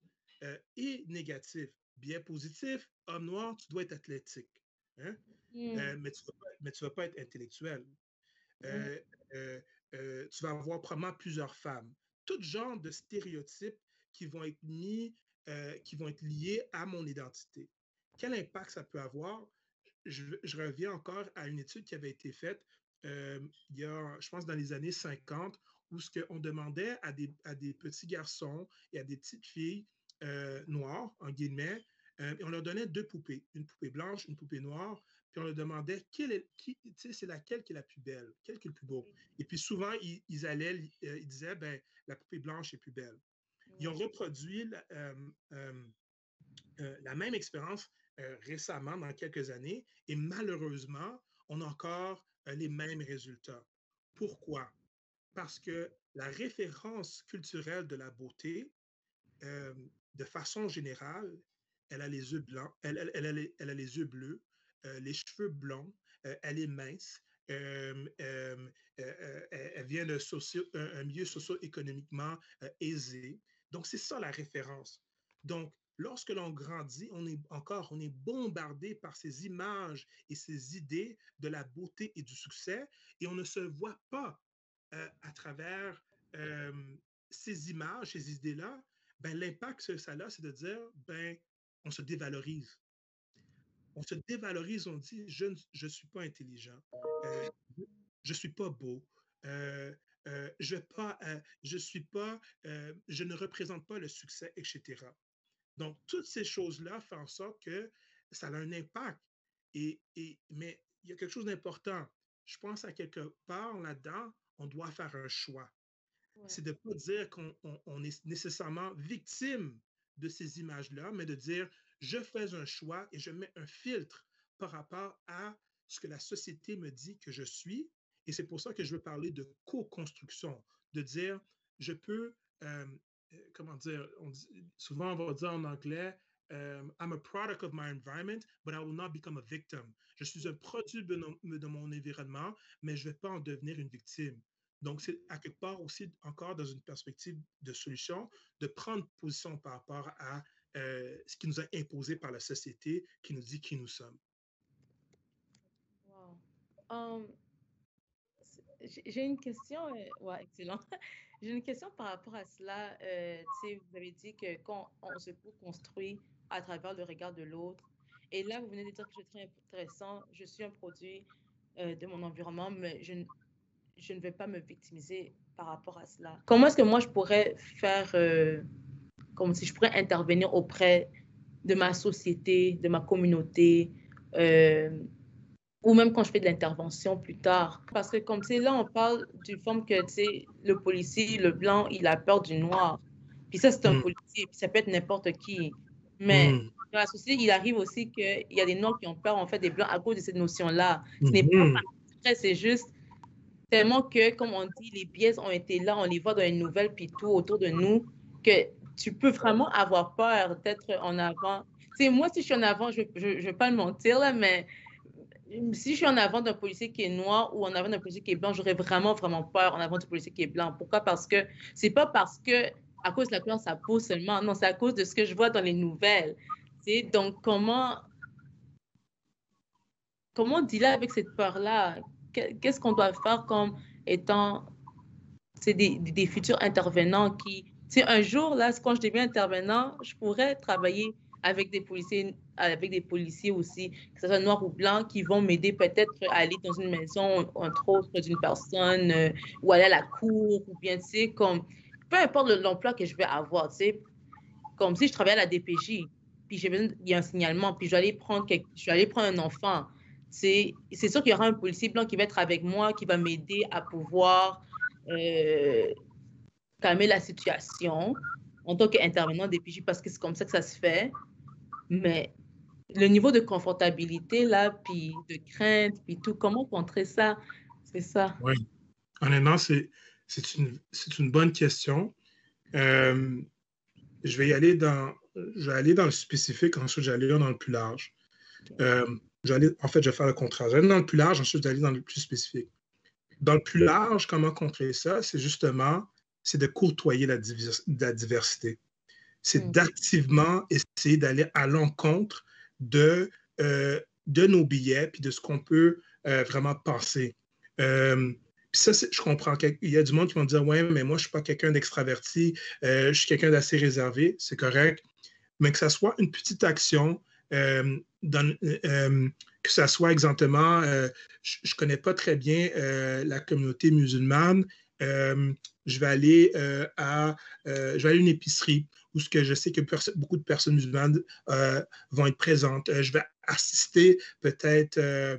euh, et négatifs. Biais positif, homme noir, tu dois être athlétique. Hein? Euh, mais tu ne vas, pas être intellectuel. tu vas avoir probablement plusieurs femmes. Tout genre de stéréotypes qui vont être mis, qui vont être liés à mon identité quel impact ça peut avoir? Je, reviens encore à une étude qui avait été faite euh, il y a, je pense, dans les années 50, où ce qu'on demandait à des, à des petits garçons et à des petites filles euh, noires, en guillemets, euh, et on leur donnait deux poupées, une poupée blanche, une poupée noire, puis on leur demandait quelle est, qui, c'est laquelle qui est la plus belle, quel qui est le plus beau. Et puis souvent, ils, allaient, ils disaient, ben, la poupée blanche est plus belle. Ils ont reproduit la, la même expérience euh, récemment, dans quelques années, et malheureusement, on a encore euh, les mêmes résultats. Pourquoi? Parce que la référence culturelle de la beauté, euh, de façon générale, elle a les yeux blancs, elle, a, les, yeux bleus, les cheveux blonds, elle est mince, elle vient d'un un milieu socio-économiquement aisé. Donc, c'est ça la référence. Donc, lorsque l'on grandit, on est encore, on est bombardé par ces images et ces idées de la beauté et du succès, et on ne se voit pas euh, à travers euh, ces images, ces idées-là. Ben, l'impact que ça a, c'est de dire, ben, on se dévalorise. On se dévalorise, on dit, je ne suis pas intelligent, euh, je ne suis pas beau, je, pas, je suis pas, je ne représente pas le succès, etc. Donc, toutes ces choses-là font en sorte que ça a un impact. Et, mais il y a quelque chose d'important. Je pense à quelque part là-dedans, on doit faire un choix. C'est de ne pas dire qu'on est nécessairement victime de ces images-là, mais de dire, je fais un choix et je mets un filtre par rapport à ce que la société me dit que je suis. Et c'est pour ça que je veux parler de co-construction, de dire, je peux euh, euh, comment dire, souvent on va dire en anglais, um, I'm a product of my environment, but I will not become a victim. Je suis un produit de, de mon environnement, mais je ne vais pas en devenir une victime. Donc, c'est à quelque part aussi encore dans une perspective de solution, de prendre position par rapport à euh, ce qui nous est imposé par la société qui nous dit qui nous sommes. Wow. Um, j'ai une question, euh, ouais, excellent. J'ai une question par rapport à cela. Euh, vous avez dit que quand on se construit à travers le regard de l'autre, et là, vous venez de dire que c'est très intéressant, je suis un produit euh, de mon environnement, mais je, je, ne vais pas me victimiser par rapport à cela. Comment est-ce que moi, je pourrais faire, euh, comme si je pourrais intervenir auprès de ma société, de ma communauté, ou même quand je fais de l'intervention plus tard. Parce que comme tu sais, là, on parle du forme que, tu sais, le policier, le blanc, il a peur du noir. Puis ça, c'est un mm. policier, puis ça peut être n'importe qui. Mais mm. dans la société, il arrive aussi qu'il y a des noirs qui ont peur, en fait, des blancs à cause de cette notion-là. Ce n'est pas mm-hmm. c'est juste tellement que, comme on dit, les biais ont été là, on les voit dans les nouvelles, puis tout autour de nous, que tu peux vraiment avoir peur d'être en avant. Tu sais, moi, si je suis en avant, je ne vais pas le mentir, là, mais si je suis en avant d'un policier qui est noir ou en avant d'un policier qui est blanc, j'aurais vraiment, vraiment peur en avant du policier qui est blanc. Pourquoi? Parce que c'est pas parce que à cause de la couleur, ça pose seulement. Non, c'est à cause de ce que je vois dans les nouvelles. Donc, comment, comment là avec cette peur-là? Qu'est-ce qu'on doit faire comme étant des, des futurs intervenants qui, un jour, là, quand je deviens intervenant, je pourrais travailler avec des policiers, avec des policiers aussi, que ce soit noir ou blanc, qui vont m'aider peut-être à aller dans une maison, entre autres, d'une personne, euh, ou aller à la cour, ou bien, tu sais, comme, peu importe l'emploi que je vais avoir, tu sais, comme si je travaillais à la DPJ, puis j'ai besoin, il y a un signalement, puis je vais aller prendre, je vais aller prendre un enfant. C'est sûr qu'il y aura un policier blanc qui va être avec moi, qui va m'aider à pouvoir euh, calmer la situation en tant qu'intervenant DPJ, parce que c'est comme ça que ça se fait. Mais le niveau de confortabilité, là, puis de crainte, puis tout, comment contrer ça? C'est ça. Oui. Honnêtement, c'est une, une bonne question. Euh, je vais y aller dans, je vais aller dans le spécifique, ensuite je vais aller dans le plus large. Euh, en fait, je vais faire le contraire. Je vais aller dans le plus large, ensuite je vais aller dans le plus spécifique. Dans le plus large, comment contrer ça? C'est justement, c'est de courtoyer la, la diversité c'est mm. d'activement essayer d'aller à l'encontre de, euh, de nos billets puis de ce qu'on peut euh, vraiment penser. Euh, ça, je comprends. Il y a du monde qui vont dire Ouais, mais moi, je ne suis pas quelqu'un d'extraverti, je suis quelqu'un d'assez réservé, c'est correct. Mais que ça soit une petite action, dans, que ça soit exactement, je ne connais pas très bien la communauté musulmane, je vais aller à je vais aller à une épicerie où ce que je sais que beaucoup de personnes musulmanes euh, vont être présentes. Euh, je vais assister peut-être euh,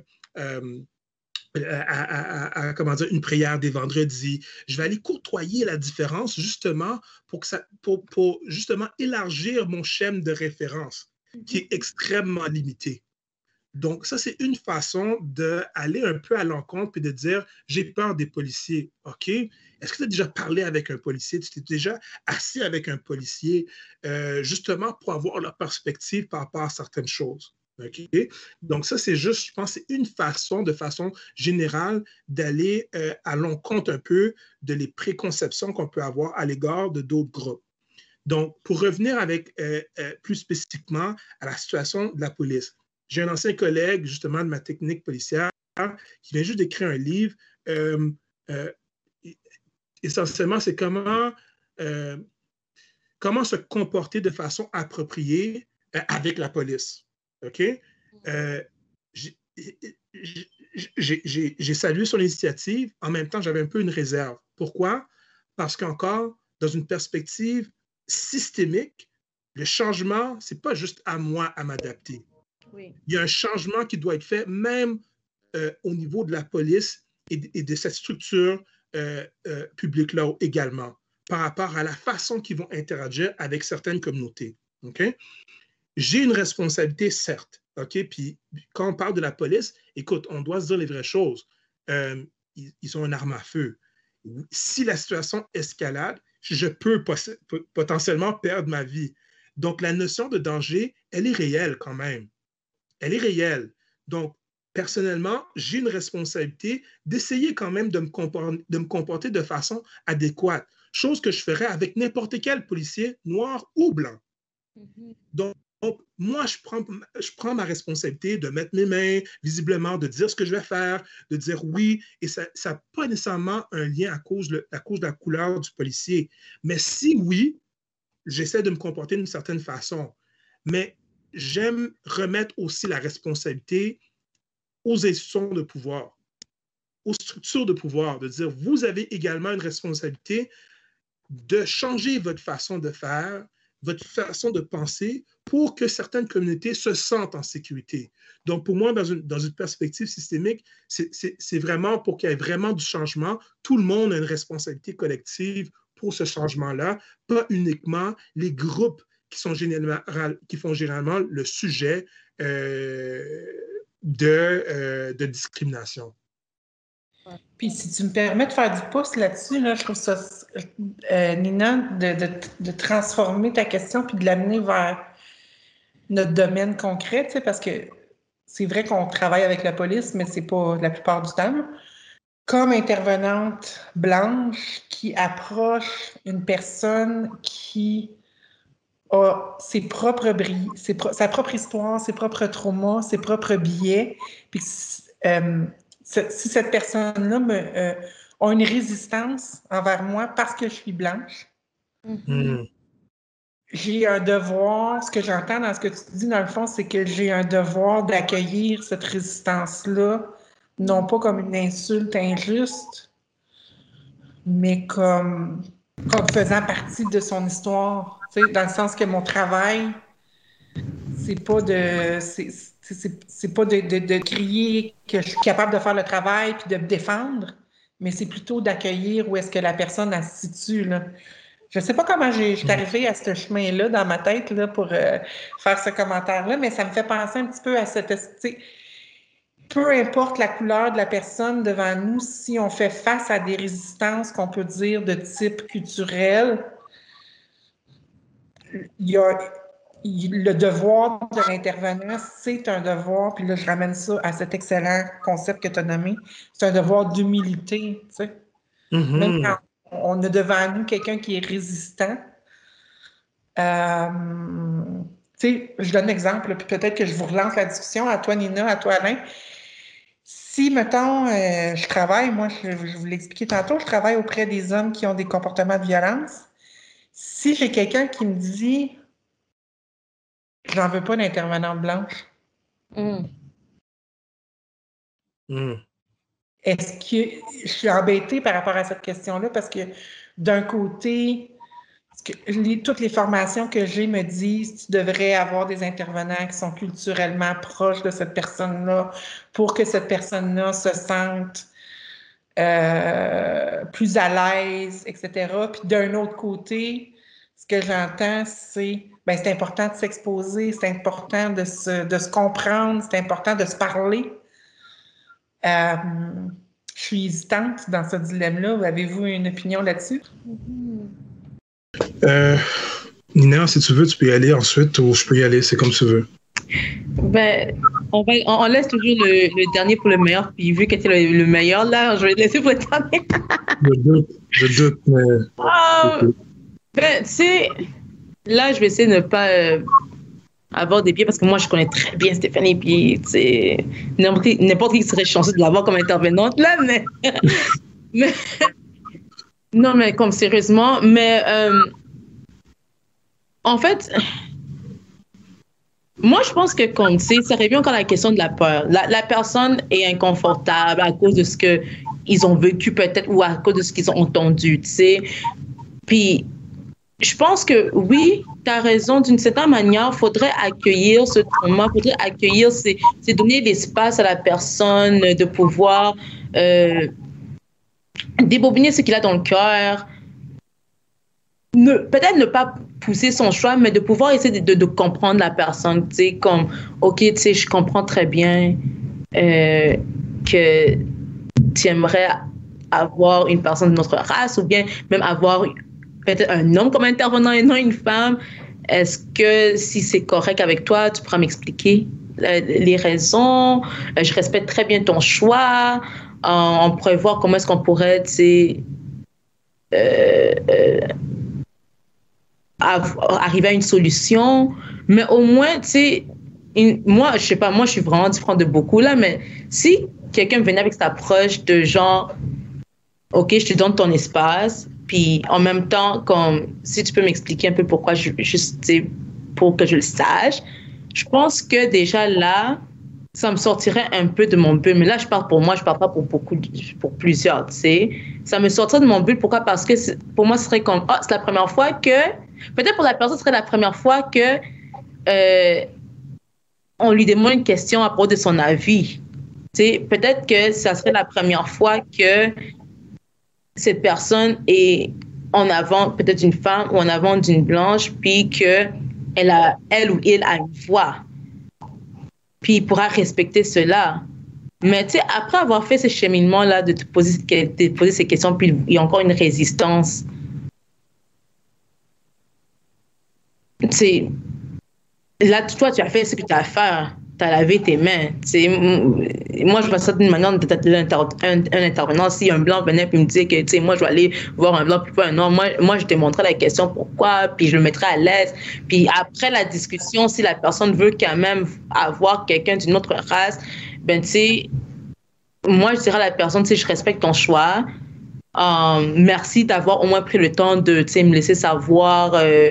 à, comment dire, une prière des vendredis. Je vais aller courtoyer la différence justement pour, que ça, pour, pour justement élargir mon schème de référence qui est extrêmement limité. Donc, ça, c'est une façon d'aller un peu à l'encontre et de dire j'ai peur des policiers. OK? Est-ce que tu as déjà parlé avec un policier? Tu t'es déjà assis avec un policier euh, justement pour avoir leur perspective par rapport à certaines choses? OK? Donc, ça, c'est juste, je pense, c'est une façon, de façon générale, d'aller euh, à l'encontre un peu de les préconceptions qu'on peut avoir à l'égard de d'autres groupes. Donc, pour revenir euh, plus spécifiquement à la situation de la police, j'ai un ancien collègue, justement, de ma technique policière, qui vient juste d'écrire un livre. Euh, euh, essentiellement, c'est comment, euh, comment se comporter de façon appropriée avec la police. OK? j'ai salué son initiative. En même temps, j'avais un peu une réserve. Pourquoi? Parce qu'encore, dans une perspective systémique, le changement, ce n'est pas juste à moi à m'adapter. Il y a un changement qui doit être fait, même euh, au niveau de la police et, de cette structure euh, euh, publique-là également, par rapport à la façon qu'ils vont interagir avec certaines communautés. J'ai une responsabilité, certes. Puis quand on parle de la police, écoute, on doit se dire les vraies choses. ils, ont une arme à feu. Si la situation escalade, je peux potentiellement perdre ma vie. Donc, la notion de danger, elle est réelle quand même. Elle est réelle. Donc, personnellement, j'ai une responsabilité d'essayer quand même de me, comporter, de me comporter de façon adéquate, chose que je ferais avec n'importe quel policier, noir ou blanc. Mm-hmm. Donc, moi, je prends, je prends ma responsabilité de mettre mes mains, visiblement, de dire ce que je vais faire, de dire oui, et ça n'a pas nécessairement un lien à cause, à cause de la couleur du policier. Mais si oui, j'essaie de me comporter d'une certaine façon. Mais j'aime remettre aussi la responsabilité aux institutions de pouvoir, aux structures de pouvoir, de dire, vous avez également une responsabilité de changer votre façon de faire, votre façon de penser pour que certaines communautés se sentent en sécurité. Donc, pour moi, dans une, dans une perspective systémique, c'est vraiment pour qu'il y ait vraiment du changement. Tout le monde a une responsabilité collective pour ce changement-là, pas uniquement les groupes qui, sont qui font généralement le sujet euh, de, euh, de discrimination. Puis si tu me permets de faire du pouce là-dessus, là, je trouve ça, euh, Nina, de, de, de, transformer ta question puis de l'amener vers notre domaine concret, parce que c'est vrai qu'on travaille avec la police, mais c'est pas la plupart du temps. Comme intervenante blanche qui approche une personne qui a ses propres bris, sa propre histoire, ses propres traumas, ses propres biais, puis euh, si cette personne-là euh, a une résistance envers moi parce que je suis blanche, mm-hmm. j'ai un devoir, ce que j'entends dans ce que tu dis, dans le fond, c'est que j'ai un devoir d'accueillir cette résistance-là, non pas comme une insulte injuste, mais comme, comme faisant partie de son histoire. Dans le sens que mon travail, c'est pas de c'est pas de, crier que je suis capable de faire le travail puis de me défendre, mais c'est plutôt d'accueillir où est-ce que la personne se situe. Là. Je sais pas comment je suis arrivée à ce chemin-là dans ma tête là, pour euh, faire ce commentaire-là, mais ça me fait penser un petit peu à cette. Peu importe la couleur de la personne devant nous, si on fait face à des résistances qu'on peut dire de type culturel, il y a, le devoir de l'intervenant, c'est un devoir, puis là, je ramène ça à cet excellent concept que tu as nommé, c'est un devoir d'humilité, tu sais. Mm-hmm. Même quand on a devant nous quelqu'un qui est résistant, euh, tu sais, je donne un exemple, puis peut-être que je vous relance la discussion à toi, Nina, à toi, Alain. Si, mettons, euh, je travaille, moi, je, je vous l'ai expliqué tantôt, je travaille auprès des hommes qui ont des comportements de violence. Si j'ai quelqu'un qui me dit, J'en veux pas d'intervenante blanche. Hmm. Hmm. Est-ce que je suis embêtée par rapport à cette question-là? Parce que d'un côté, toutes les formations que j'ai me disent tu devrais avoir des intervenants qui sont culturellement proches de cette personne-là pour que cette personne-là se sente euh, plus à l'aise, etc. Puis d'un autre côté, ce que j'entends, c'est ben, c'est important de s'exposer, c'est important de se, de se comprendre, c'est important de se parler. Euh, je suis hésitante dans ce dilemme-là. Avez-vous une opinion là-dessus? Euh, Nina, si tu veux, tu peux y aller ensuite ou je peux y aller, c'est comme tu veux. Ben, on, va, on, laisse toujours le, dernier pour le meilleur. Puis vu que tu es le, meilleur, là, je vais te laisser pour le dernier. je doute, je doute, mais. Ah, ben, tu sais, là, je vais essayer de ne pas euh, avoir des pieds parce que moi, je connais très bien Stéphanie. Puis, n'importe qui serait chanceux de l'avoir comme intervenante là, mais. non, mais comme sérieusement, mais. Euh, en fait. Moi, je pense que c'est, ça revient encore à la question de la peur. La, personne est inconfortable à cause de ce qu'ils ont vécu peut-être ou à cause de ce qu'ils ont entendu, tu sais. Puis, je pense que oui, tu as raison. D'une certaine manière, il faudrait accueillir ce trauma, faudrait accueillir, c'est donner l'espace à la personne de pouvoir euh, débobiner ce qu'il a dans le cœur. Peut-être ne pas pousser son choix, mais de pouvoir essayer de, comprendre la personne. Tu sais, comme, OK, tu sais, je comprends très bien euh, que tu aimerais avoir une personne de notre race ou bien même avoir peut-être un homme comme intervenant et non une femme. Est-ce que si c'est correct avec toi, tu pourras m'expliquer les raisons? Je respecte très bien ton choix. On pourrait voir comment est-ce qu'on pourrait, tu euh, euh, arriver à une solution. Mais au moins, tu sais, moi, je sais pas, moi, je suis vraiment différente de beaucoup là, mais si quelqu'un venait avec cette approche de genre, OK, je te donne ton espace, puis en même temps, comme si tu peux m'expliquer un peu pourquoi, je, juste pour que je le sache, je pense que déjà là, ça me sortirait un peu de mon bulle. Mais là, je parle pour moi, je parle pas pour beaucoup, pour plusieurs, tu sais. Ça me sortirait de mon bulle. Pourquoi? Parce que pour moi, ce serait comme, oh, c'est la première fois que, peut-être pour la personne, ce serait la première fois que euh, on lui demande une question à propos de son avis. Peut-être que ça serait la première fois que cette personne est en avant, peut-être une femme ou en avant d'une blanche, puis que elle a, elle ou il a une voix puis il pourra respecter cela. Mais tu sais, après avoir fait ce cheminement-là, de te poser, de poser ces questions, puis il y a encore une résistance. Tu sais, là, toi, tu as fait ce que tu as à faire tu as lavé tes mains. moi, je vois ça d'une manière d'être un, un, intervenant. Si un blanc venait et me disait que moi, je vais aller voir un blanc plus pas un noir, moi, moi, je te montrerais la question pourquoi, puis je le mettrais à l'aise. Puis après la discussion, si la personne veut quand même avoir quelqu'un d'une autre race, ben, tu sais, moi, je dirais à la personne, tu sais, je respecte ton choix. Euh, merci d'avoir au moins pris le temps de me laisser savoir euh,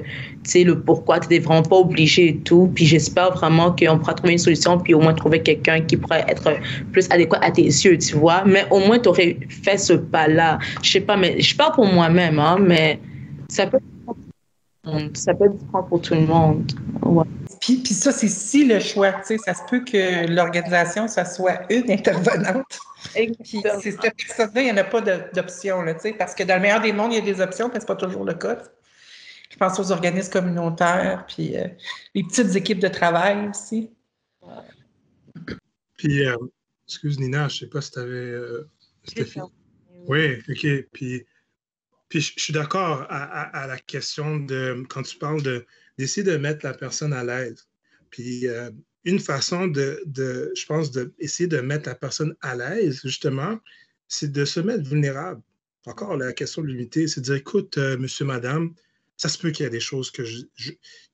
le pourquoi, tu n'es vraiment pas obligé et tout. Puis j'espère vraiment qu'on pourra trouver une solution, puis au moins trouver quelqu'un qui pourrait être plus adéquat à tes yeux, tu vois. Mais au moins, tu aurais fait ce pas-là. Je sais pas, mais je parle pour moi-même, hein, mais ça peut ça peut être différent pour tout le monde. Puis, puis, ça, c'est si le choix, tu sais, ça se peut que l'organisation, ça soit une intervenante. Puis c'est cette personne-là, il n'y en a pas d'option, tu sais, parce que dans le meilleur des mondes, il y a des options, mais ce n'est pas toujours le cas. Je pense aux organismes communautaires, puis euh, les petites équipes de travail aussi. Puis, euh, excuse Nina, je ne sais pas si tu avais. Euh, oui, OK. Puis, puis je, suis d'accord à, la question de quand tu parles de d'essayer de mettre la personne à l'aise. Puis une façon de, de je pense, d'essayer de mettre la personne à l'aise, justement, c'est de se mettre vulnérable. Encore la question de l'unité, c'est de dire écoute, monsieur, madame, ça se peut qu'il y ait des choses que je,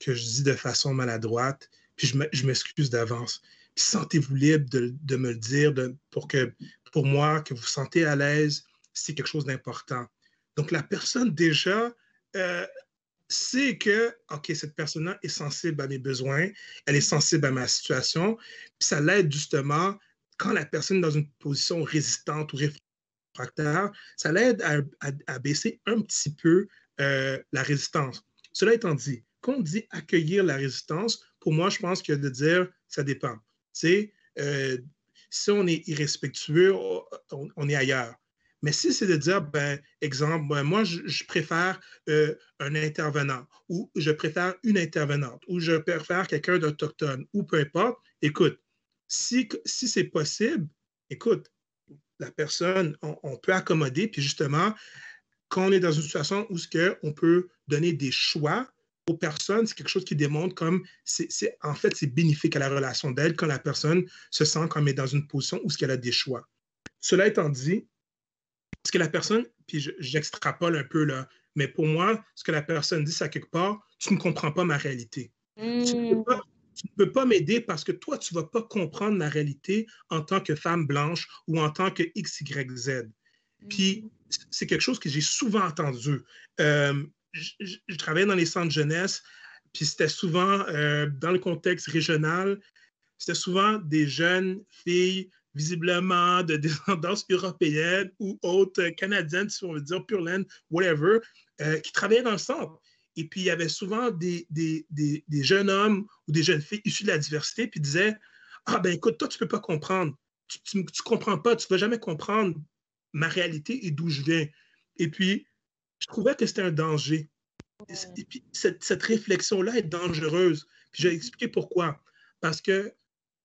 que je dis de façon maladroite, puis je m'excuse d'avance. Puis sentez-vous libre de, me le dire pour que, pour moi, que vous vous sentez à l'aise, c'est quelque chose d'important. Donc, la personne déjà euh, sait que, OK, cette personne-là est sensible à mes besoins, elle est sensible à ma situation, puis ça l'aide justement quand la personne est dans une position résistante ou réfractaire, ça l'aide à, baisser un petit peu euh, la résistance. Cela étant dit, quand on dit accueillir la résistance, pour moi, je pense que de dire ça dépend. Tu euh, si on est irrespectueux, on, est ailleurs. Mais si c'est de dire, ben, exemple, ben, moi, je, préfère euh, un intervenant ou je préfère une intervenante ou je préfère quelqu'un d'autochtone ou peu importe, écoute, si, c'est possible, écoute, la personne, on, on, peut accommoder, puis justement, quand on est dans une situation où ce on peut donner des choix aux personnes, c'est quelque chose qui démontre comme c'est, en fait c'est bénéfique à la relation d'aide quand la personne se sent comme est dans une position où ce qu'elle a des choix. Cela étant dit, ce que la personne, puis j'extrapole un peu là, mais pour moi, ce que la personne dit, c'est à quelque part, tu ne comprends pas ma réalité. Tu ne peux pas, peux pas m'aider parce que toi, tu ne vas pas comprendre ma réalité en tant que femme blanche ou en tant que X, Y, Z. Puis c'est quelque chose que j'ai souvent entendu. Euh, je, travaillais dans les centres jeunesse, puis c'était souvent euh, dans le contexte régional, c'était souvent des jeunes filles visiblement de descendance européenne ou autres canadiennes, si on veut dire pure laine, whatever, euh, qui travaillaient dans le centre. Et puis, il y avait souvent des, des, des, des, jeunes hommes ou des jeunes filles issus de la diversité, puis disaient Ah, ben écoute, toi, tu ne peux pas comprendre. Tu ne comprends pas, tu ne vas jamais comprendre ma réalité et d'où je viens. Et puis, je trouvais que c'était un danger. Et puis, cette, cette réflexion-là est dangereuse. Puis, je vais expliquer pourquoi. Parce que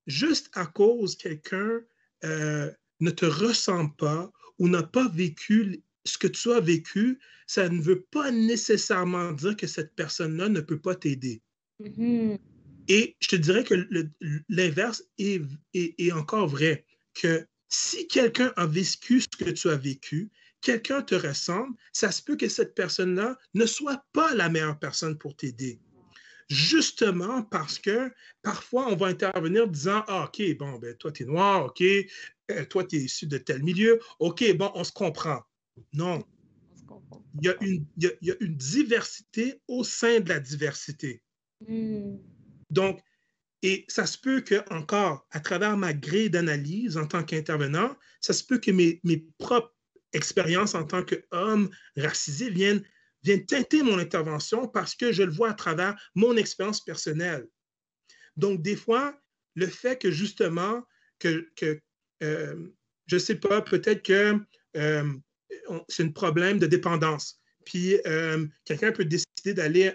juste à cause quelqu'un euh, ne te ressemble pas ou n'a pas vécu ce que tu as vécu, ça ne veut pas nécessairement dire que cette personne-là ne peut pas t'aider. Mm-hmm. Et je te dirais que l'inverse est, est, encore vrai, que si quelqu'un a vécu ce que tu as vécu, quelqu'un te ressemble, ça se peut que cette personne-là ne soit pas la meilleure personne pour t'aider. Justement parce que parfois, on va intervenir disant, ah, OK, bon, ben, toi, tu es noir, OK, euh, toi, tu es issu de tel milieu, OK, bon, on se comprend. Non. Il y, a une, il, y a, une, diversité au sein de la diversité. Hmm. Donc, et ça se peut que, encore, à travers ma grille d'analyse en tant qu'intervenant, ça se peut que mes, mes propres expériences en tant qu'homme racisé viennent, viennent teinter mon intervention parce que je le vois à travers mon expérience personnelle. Donc, des fois, le fait que justement, que, euh, je ne sais pas, peut-être que euh, c'est un problème de dépendance. Puis euh, quelqu'un peut décider d'aller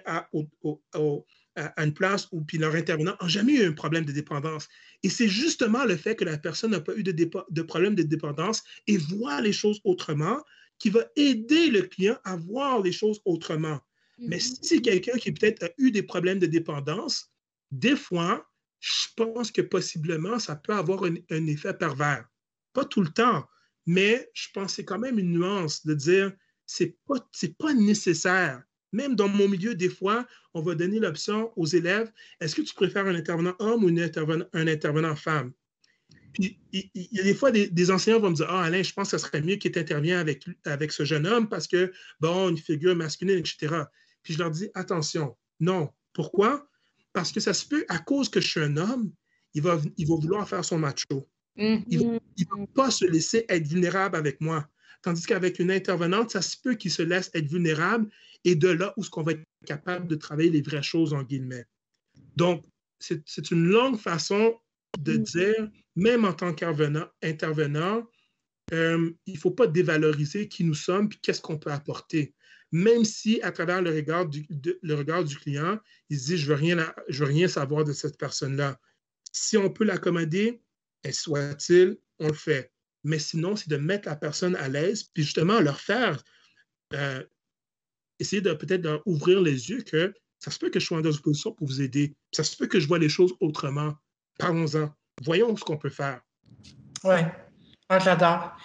à, à, une place où puis leur intervenant n'a jamais eu un problème de dépendance. Et c'est justement le fait que la personne n'a pas eu de, de, problème de dépendance et voit les choses autrement qui va aider le client à voir les choses autrement. Mais si c'est quelqu'un qui peut-être a eu des problèmes de dépendance, des fois, je pense que possiblement, ça peut avoir un, un effet pervers. Pas tout le temps, mais je pense que c'est quand même une nuance de dire c'est pas, pas nécessaire. Même dans mon milieu, des fois, on va donner l'option aux élèves est-ce que tu préfères un intervenant homme ou un intervenant femme? Puis il, y a des fois, des, enseignants vont me dire Ah, Alain, je pense que ce serait mieux qu'il intervienne avec, avec ce jeune homme parce que, bon, une figure masculine, etc. Puis je leur dis Attention, non. Pourquoi? Parce que ça se peut, à cause que je suis un homme, il va, il va vouloir faire son macho. Il ne va mm-hmm. pas se laisser être vulnérable avec moi. Tandis qu'avec une intervenante, ça se peut qu'il se laisse être vulnérable et de là où ce qu'on va être capable de travailler les vraies choses en guillemets. Donc, c'est une longue façon de mm-hmm. dire, même en tant qu'intervenant, intervenant, euh, il ne faut pas dévaloriser qui nous sommes et qu'est-ce qu'on peut apporter. Même si, à travers le regard du, le regard du client, il se dit, je ne veux, rien, je veux rien savoir de cette personne-là. Si on peut l'accommoder, soit-il, on le fait. Mais sinon, c'est de mettre la personne à l'aise, puis justement leur faire, euh, essayer de peut-être d'ouvrir les yeux que ça se peut que je sois dans une position pour vous aider. Ça se peut que je vois les choses autrement. Parlons-en. Voyons ce qu'on peut faire. Oui. Ah, j'adore.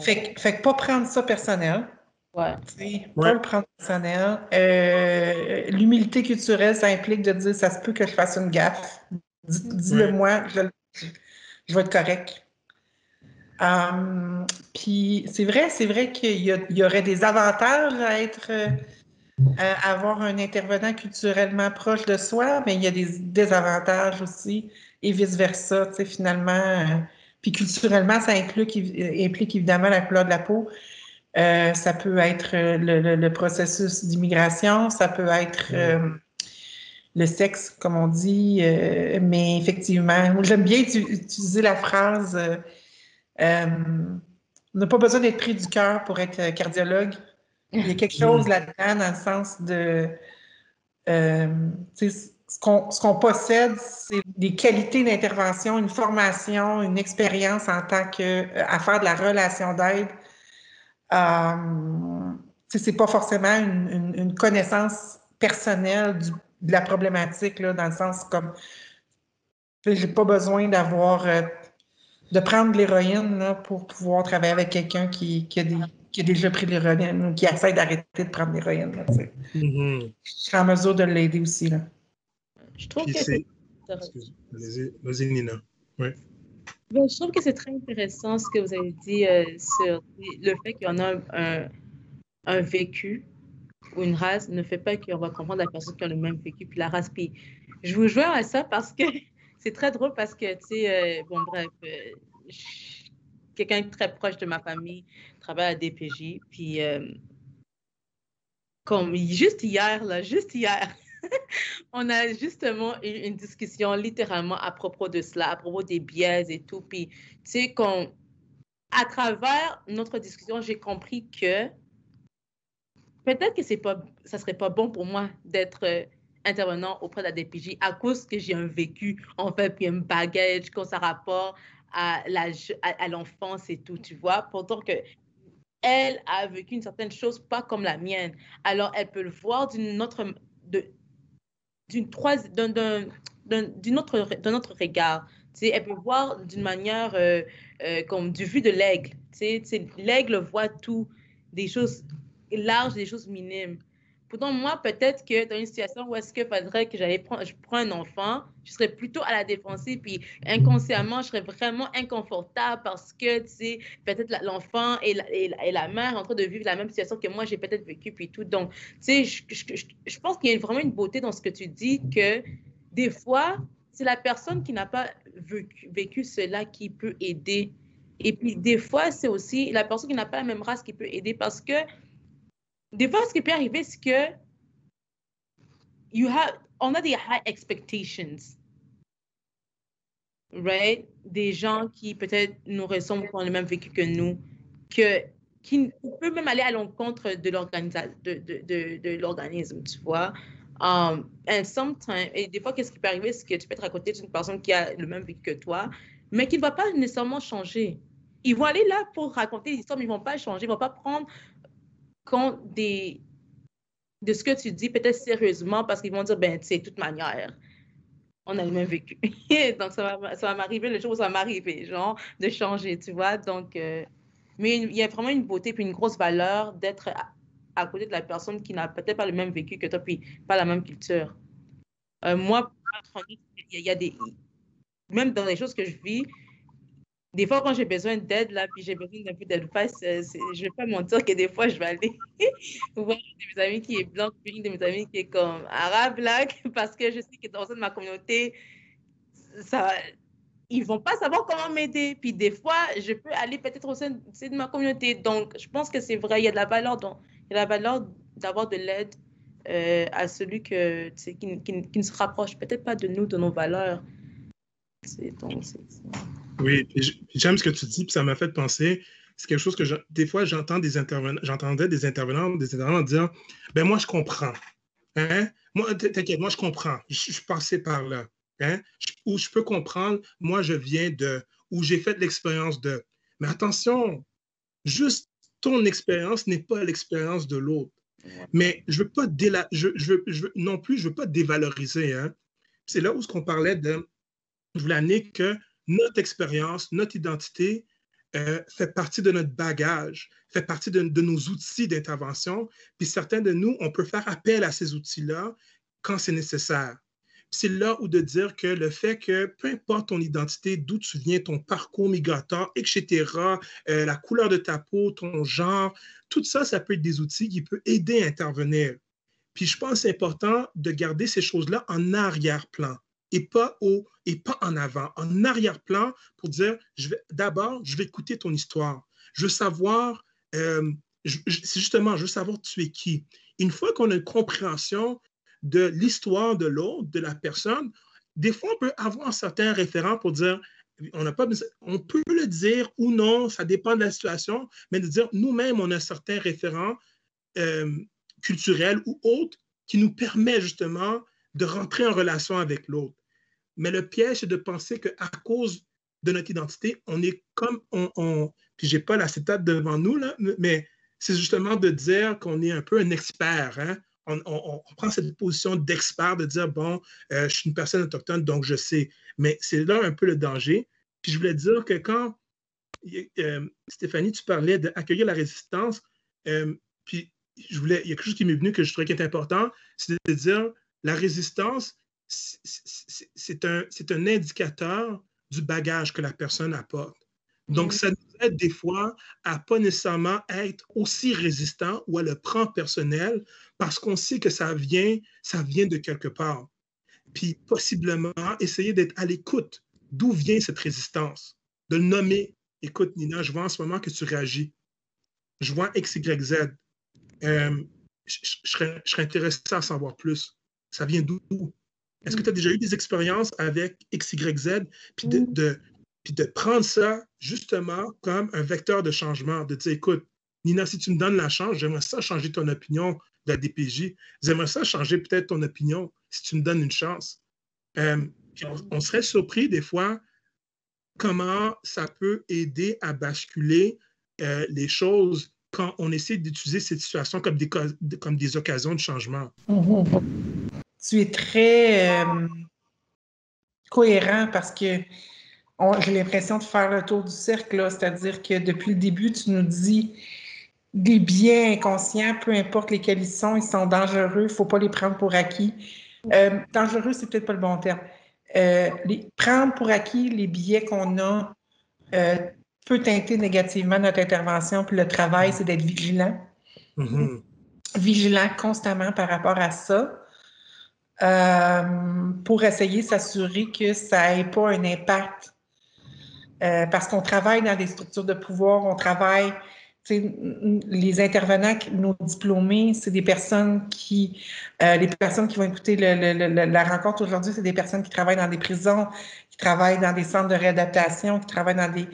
Fait, fait que pas prendre ça personnel. Ouais. Pas le prendre personnel. Euh, l'humilité culturelle, ça implique de dire ça se peut que je fasse une gaffe. Dis-le moi, je, je vais être correct. Hum, puis c'est vrai, c'est vrai qu'il y, aurait des avantages à être euh, à avoir un intervenant culturellement proche de soi, mais il y a des désavantages aussi et vice-versa, tu sais, finalement. Euh, puis culturellement, ça implique, implique, évidemment la couleur de la peau. Euh, ça peut être le, processus d'immigration, ça peut être le sexe, comme on dit. Euh, mais effectivement, j'aime bien utiliser la phrase euh, euh, on n'a pas besoin d'être pris du cœur pour être cardiologue. Il y a quelque chose là-dedans dans le sens de ce qu'on possède, c'est des qualités d'intervention, une formation, une expérience en tant que à faire de la relation d'aide. Euh, c'est pas forcément une, une connaissance personnelle du, de la problématique, là, dans le sens comme j'ai pas besoin d'avoir euh, de prendre de l'héroïne pour pouvoir travailler avec quelqu'un qui, qui, a qui, a déjà pris de l'héroïne ou qui essaie d'arrêter de prendre de l'héroïne. Mm-hmm. Je suis en mesure de l'aider aussi. Là. Je trouve que c'est. Vas-y, Nina. Ouais. je trouve que c'est très intéressant ce que vous avez dit euh, sur le fait qu'il y en a un, un vécu ou une race ne fait pas qu'on va comprendre la personne qui a le même vécu, puis la race. Puis je vous joins à ça parce que c'est très drôle parce que, tu sais, euh, bon, bref, euh, quelqu'un très proche de ma famille travaille à DPJ, puis euh, comme juste hier, là, juste hier, on a justement eu une discussion littéralement à propos de cela, à propos des biais et tout. Puis, tu sais, à travers notre discussion, j'ai compris que peut-être que c'est pas, ça serait pas bon pour moi d'être euh, intervenant auprès de la DPJ à cause que j'ai un vécu, en fait, puis un bagage, quand ça rapport à l'enfance et tout, tu vois. Pourtant que elle a vécu une certaine chose pas comme la mienne. Alors, elle peut le voir d'une autre, d'une d'un autre, d'un autre regard. sais, elle peut voir d'une manière euh, euh, comme du vue de l'aigle. L'aigle voit tout, des choses larges, des choses minimes. Pourtant, moi, peut-être que dans une situation où est-ce qu'il faudrait que j'allais prendre, je prends un enfant, je serais plutôt à la défensive, puis inconsciemment, je serais vraiment inconfortable parce que, tu sais, peut-être l'enfant et la, et, la, mère en train de vivre la même situation que moi, j'ai peut-être vécu, puis tout. Donc, tu sais, je, pense qu'il y a vraiment une beauté dans ce que tu dis, que des fois, c'est la personne qui n'a pas vécu cela qui peut aider. Et puis, des fois, c'est aussi la personne qui n'a pas la même race qui peut aider parce que des fois, ce qui peut arriver, c'est que you have, on a des high expectations. Right? Des gens qui peut-être nous ressemblent, qui ont le même vécu que nous, que, qui peut même aller à l'encontre de l'organisme, de, de, de, l'organisme, tu vois? Um, and sometimes, et des fois, qu'est-ce qui peut arriver, c'est que tu peux être à côté d'une personne qui a le même vécu que toi, mais qui ne va pas nécessairement changer. Ils vont aller là pour raconter l'histoire, mais ils ne vont pas changer, ils ne vont pas prendre compte des, de ce que tu dis, peut-être sérieusement, parce qu'ils vont dire, ben, tu sais, de toute manière, on a le même vécu. Donc, ça va, m'arriver le jour où ça va m'arriver, genre, de changer, tu vois. Donc, euh, mais il y a vraiment une beauté puis une grosse valeur d'être à, côté de la personne qui n'a peut-être pas le même vécu que toi, puis pas la même culture. Euh, moi, il y, a des. Même dans les choses que je vis, des fois, quand j'ai besoin d'aide, là, puis j'ai besoin d'un peu d'advice, euh, je ne vais pas mentir que des fois, je vais aller voir une de mes amis qui est blanche, puis une de mes amis qui est comme arabe, là, parce que je sais que dans ma communauté, ça, ils vont pas savoir comment m'aider. Puis des fois, je peux aller peut-être au sein de ma communauté. Donc, je pense que c'est vrai, il y a de la valeur, la d'avoir de l'aide euh, à celui que, qui, qui, qui, ne se rapproche peut-être pas de nous, de nos valeurs. Donc, c'est oui, j'aime ce que tu dis, puis ça m'a fait penser. C'est quelque chose que des fois j'entends des intervenants, j'entendais des intervenants, des intervenants dire Ben moi je comprends. Hein? Moi, t'inquiète, moi je comprends. Je, suis passé par là. Hein? Où je peux comprendre, moi je viens de, où j'ai fait l'expérience de. Mais attention, juste ton expérience n'est pas l'expérience de l'autre. Mais je veux pas je, je, je, non plus, je veux pas dévaloriser. Hein? C'est là où ce qu'on parlait de, je voulais que notre expérience, notre identité euh, fait partie de notre bagage, fait partie de, nos outils d'intervention. Puis certains de nous, on peut faire appel à ces outils-là quand c'est nécessaire. C'est là où de dire que le fait que peu importe ton identité, d'où tu viens, ton parcours migratoire, etc., euh, la couleur de ta peau, ton genre, tout ça, ça peut être des outils qui peuvent aider à intervenir. Puis je pense que c'est important de garder ces choses-là en arrière-plan et pas au et pas en avant, en arrière-plan pour dire je d'abord je vais écouter ton histoire, je veux savoir euh, c'est justement je veux savoir tu es qui. Une fois qu'on a une compréhension de l'histoire de l'autre, de la personne, des fois on peut avoir un certain référent pour dire on pas on peut le dire ou non, ça dépend de la situation, mais de dire nous-mêmes on a un certain référent euh, culturel ou autre qui nous permet justement de rentrer en relation avec l'autre. Mais le piège, c'est de penser qu'à cause de notre identité, on est comme on. on puis j'ai pas l'acétate devant nous, là, mais c'est justement de dire qu'on est un peu un expert. Hein? On, on, prend cette position d'expert, de dire, bon, euh, je suis une personne autochtone, donc je sais. Mais c'est là un peu le danger. Puis je voulais dire que quand, euh, Stéphanie, tu parlais d'accueillir la résistance, euh, puis je voulais, il y a quelque chose qui m'est venu que je trouvais qui est important, c'est de dire la résistance, c'est un, un indicateur du bagage que la personne apporte. Donc, ça nous aide des fois à pas nécessairement être aussi résistant ou à le prendre personnel parce qu'on sait que ça vient, ça vient de quelque part. Puis, possiblement, essayer d'être à l'écoute d'où vient cette résistance, de le nommer. Écoute, Nina, je vois en ce moment que tu réagis. Je vois X, Y, Z. Euh, je, serais, je serais intéressé à savoir plus. Ça vient d'où? Est-ce que tu as déjà eu des expériences avec XYZ, puis de, de, puis de prendre ça justement comme un vecteur de changement, de dire, écoute, Nina, si tu me donnes la chance, j'aimerais ça changer ton opinion de la DPJ. J'aimerais ça changer peut-être ton opinion si tu me donnes une chance. Euh, on, serait surpris des fois comment ça peut aider à basculer euh, les choses quand on essaie d'utiliser cette situation comme des, comme des occasions de changement. Tu es très euh, cohérent parce que j'ai l'impression de faire le tour du cercle, c'est-à-dire que depuis le début, tu nous dis des biens inconscients, peu importe lesquels ils sont, ils sont dangereux, il ne faut pas les prendre pour acquis. Euh, dangereux, c'est peut-être pas le bon terme. Euh, les, prendre pour acquis les billets qu'on a euh, peut teinter négativement notre intervention. Puis le travail, c'est d'être vigilant. Mm-hmm. Vigilant constamment par rapport à ça. Pour essayer de s'assurer que ça n'ait pas un impact. parce qu'on travaille dans des structures de pouvoir, on travaille les intervenants, nos diplômés, c'est des personnes qui, euh, les personnes qui vont écouter la rencontre aujourd'hui, c'est des personnes qui travaillent dans des prisons, qui travaillent dans des centres de réadaptation, qui travaillent dans des,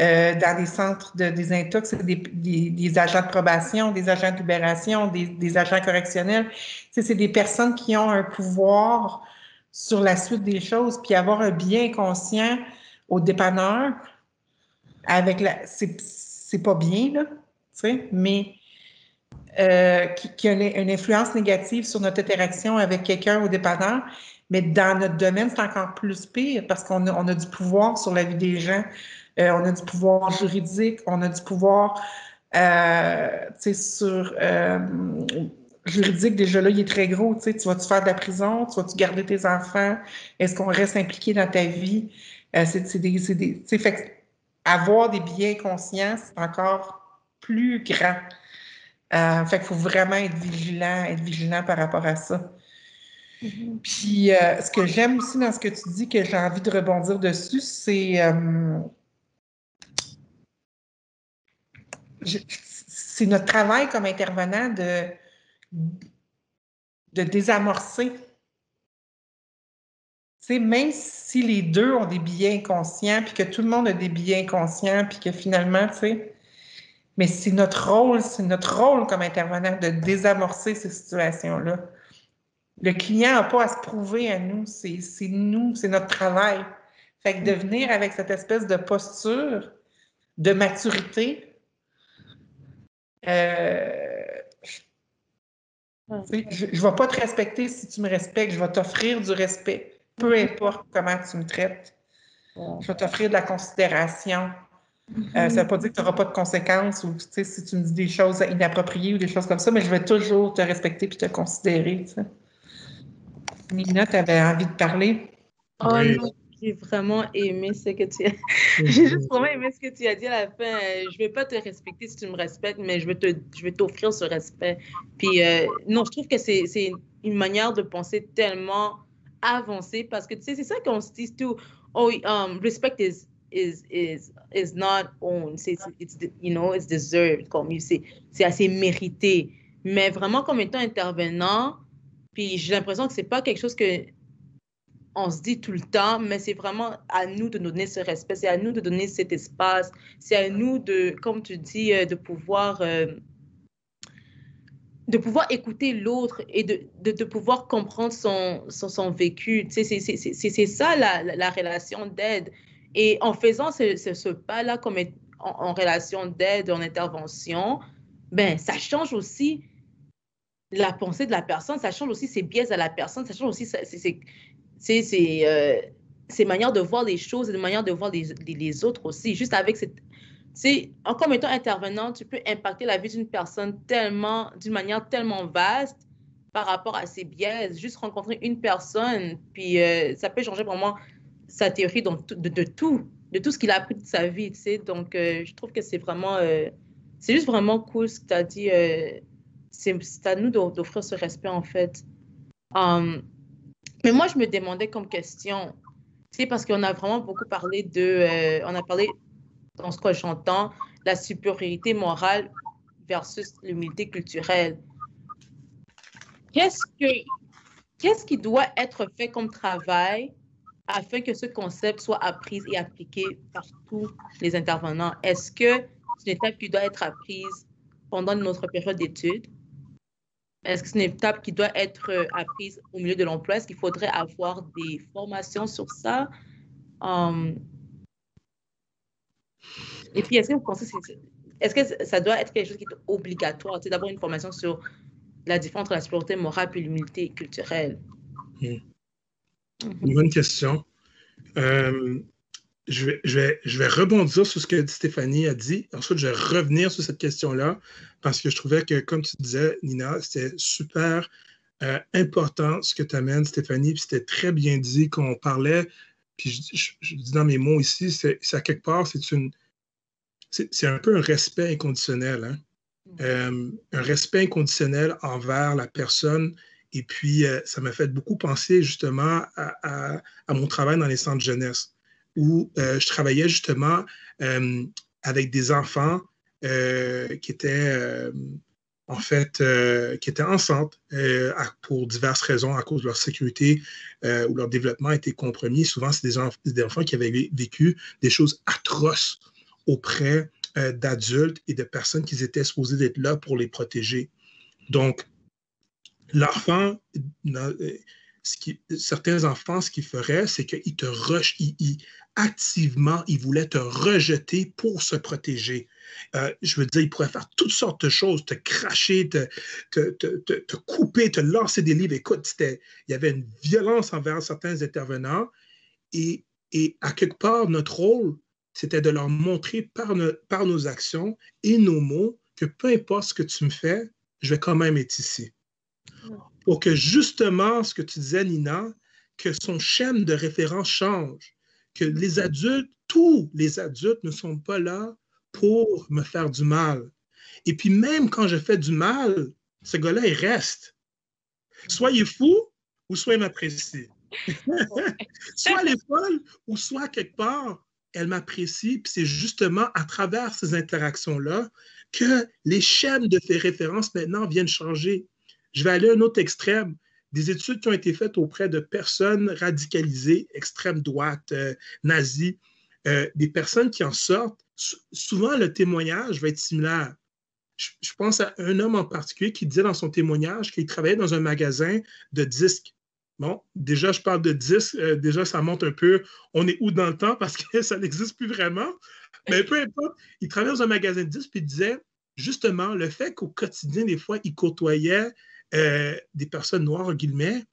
euh, dans des centres de désintox, des, des, agents de probation, des agents de libération, des, agents correctionnels. C'est des personnes qui ont un pouvoir sur la suite des choses, puis avoir un bien conscient au dépanneur avec la c'est pas bien, là, mais euh, qui, a une, influence négative sur notre interaction avec quelqu'un au dépanneur. Mais dans notre domaine, c'est encore plus pire parce qu'on a, on a du pouvoir sur la vie des gens, euh, on a du pouvoir juridique, on a du pouvoir euh, sur juridique, déjà là, il est très gros. Tu vas-tu faire de la prison? Tu vas-tu garder tes enfants? Est-ce qu'on reste impliqué dans ta vie? c'est des. des fait, avoir des biens conscients, c'est encore plus grand. Euh, fait qu'il faut vraiment être vigilant, être vigilant par rapport à ça. Mm-hmm. Puis, euh, ce que j'aime aussi dans ce que tu dis, que j'ai envie de rebondir dessus, c'est euh, c'est notre travail comme intervenant de, de désamorcer sais, même si les deux ont des billets inconscients, puis que tout le monde a des billets inconscients, puis que finalement, tu sais, mais c'est notre rôle, c'est notre rôle comme intervenant de désamorcer ces situations-là. Le client n'a pas à se prouver à nous, c'est nous, c'est notre travail. Fait que de venir avec cette espèce de posture de maturité, euh, je ne vais pas te respecter si tu me respectes, je vais t'offrir du respect peu importe comment tu me traites. Je vais t'offrir de la considération. Euh, mm-hmm. ça ne veut pas dire que tu n'auras pas de conséquences ou si tu me dis des choses inappropriées ou des choses comme ça, mais je vais toujours te respecter et te considérer. Nina, tu avais envie de parler? Oh non, j'ai vraiment aimé ce que tu as J'ai juste vraiment aimé ce que tu as dit à la fin. Je ne vais pas te respecter si tu me respectes, mais je vais, te, je vais t'offrir ce respect. Puis euh, non, je trouve que c'est, c'est une manière de penser tellement avancer parce que tu sais, c'est ça qu'on se dit tout. Oh, um, respect is is is is not owned. C'est it's you know it's deserved comme c'est c'est assez mérité. Mais vraiment comme étant intervenant, puis j'ai l'impression que c'est pas quelque chose que on se dit tout le temps, mais c'est vraiment à nous de donner ce respect, c'est à nous de donner cet espace, c'est à nous de, comme tu dis, euh, de pouvoir euh, de pouvoir écouter l'autre et de, de, de, pouvoir comprendre son, son, vécu. C'est ça la, la, relation d'aide. Et en faisant ce, ce, pas-là comme en, relation d'aide, en intervention, ben, ça change aussi la pensée de la personne, ça change aussi ses biais à la personne, ça change aussi ses, euh, ses manières de voir les choses et de manière de voir les, les, autres aussi. Juste avec cette c'est en comme étant intervenant, tu peux impacter la vie d'une personne tellement, d'une manière tellement vaste par rapport à ses biais. Juste rencontrer une personne, puis euh, ça peut changer vraiment sa théorie donc, de, de, tout, de tout ce qu'il a appris de sa vie, tu sais. Donc, euh, je trouve que c'est vraiment, euh, c'est juste vraiment cool ce que tu as dit. c'est à nous d'offrir ce respect, en fait. Um, mais moi, je me demandais comme question, sais, parce qu'on a vraiment beaucoup parlé de, on a parlé dans ce que j'entends, la supériorité morale versus l'humilité culturelle. Qu'est-ce, que, qu'est-ce qui doit être fait comme travail afin que ce concept soit appris et appliqué par tous les intervenants? Est-ce que c'est une étape qui doit être apprise pendant notre période d'études? Est-ce que c'est une étape qui doit être apprise au milieu de l'emploi? Est-ce qu'il faudrait avoir des formations sur ça? Um, et puis, est-ce que vous pensez est-ce que ça doit être quelque chose qui est obligatoire, c'est d'avoir une formation sur la différence entre la supériorité morale et l'humilité culturelle? Une bonne question. Euh, je, vais, je, vais, je vais rebondir sur ce que Stéphanie a dit. Ensuite, je vais revenir sur cette question-là parce que je trouvais que, comme tu disais, Nina, c'était super euh, important ce que tu amènes, Stéphanie. Puis c'était très bien dit qu'on parlait. Puis je, dis dans mes mots ici, c'est à quelque part, c'est une. C'est un peu un respect inconditionnel. Hein? Euh, un respect inconditionnel envers la personne. Et puis, euh, ça m'a fait beaucoup penser justement à, à, mon travail dans les centres jeunesse où euh, je travaillais justement euh, avec des enfants euh, qui étaient en fait, qui étaient enceintes pour diverses raisons, à cause de leur sécurité ou leur développement été compromis. Souvent, c'est des, des, enfants qui avaient vécu des choses atroces auprès d'adultes et de personnes qui étaient supposées d'être là pour les protéger. Donc, l'enfant, certains enfants, ce qu'ils feraient, c'est qu'ils te rushent, ils, activement, ils voulaient te rejeter pour se protéger. Euh, je veux dire, ils pourraient faire toutes sortes de choses, te cracher, te, couper, te lancer des livres. Écoute, il y avait une violence envers certains intervenants et, et à quelque part, notre rôle, c'était de leur montrer par, par nos actions et nos mots que peu importe ce que tu me fais, je vais quand même être ici pour que justement, ce que tu disais, Nina, que son chaîne de référence change, que les adultes, tous les adultes ne sont pas là pour me faire du mal. Et puis même quand je fais du mal, ce gars-là, il reste. Soyez fou ou soit il m'apprécie. soit elle est folle ou soit quelque part, elle m'apprécie. Puis c'est justement à travers ces interactions-là que les chaînes de ces références maintenant viennent changer. Je vais aller à un autre extrême. Des études qui ont été faites auprès de personnes radicalisées, extrême droite, euh, euh, des personnes qui en sortent. Souvent, le témoignage va être similaire. Je, pense à un homme en particulier qui disait dans son témoignage qu'il travaillait dans un magasin de disques. Bon, déjà, je parle de disques, euh, déjà, ça monte un peu, on est où dans le temps parce que ça n'existe plus vraiment. Mais peu importe, il travaillait dans un magasin de disques et il disait justement le fait qu'au quotidien, des fois, il côtoyait euh, des personnes noires, guillemets,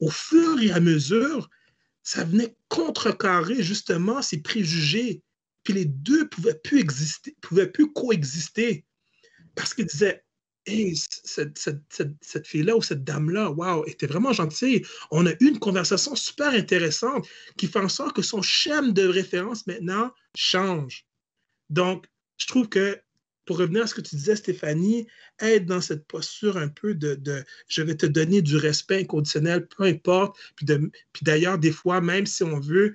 au fur et à mesure, ça venait contrecarrer justement ces préjugés. Puis les deux pouvaient plus exister, pouvaient plus coexister. Parce qu'ils disaient, hey, cette, cette, cette, fille-là ou cette dame-là, waouh, était vraiment gentille. On a eu une conversation super intéressante qui fait en sorte que son schème de référence maintenant change. Donc, je trouve que pour revenir à ce que tu disais, Stéphanie, être dans cette posture un peu de, je vais te donner du respect inconditionnel, peu importe. Puis, d'ailleurs, des fois, même si on veut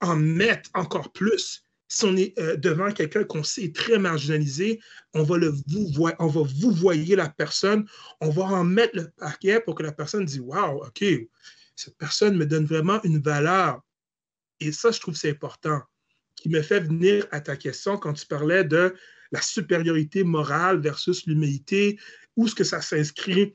en mettre encore plus, si on est euh, devant quelqu'un qu'on sait très marginalisé, on va le vous on va vous voyer la personne, on va en mettre le paquet pour que la personne dise Waouh, OK, cette personne me donne vraiment une valeur. Et ça, je trouve c'est important. Qui me fait venir à ta question quand tu parlais de la supériorité morale versus l'humilité, où est-ce que ça s'inscrit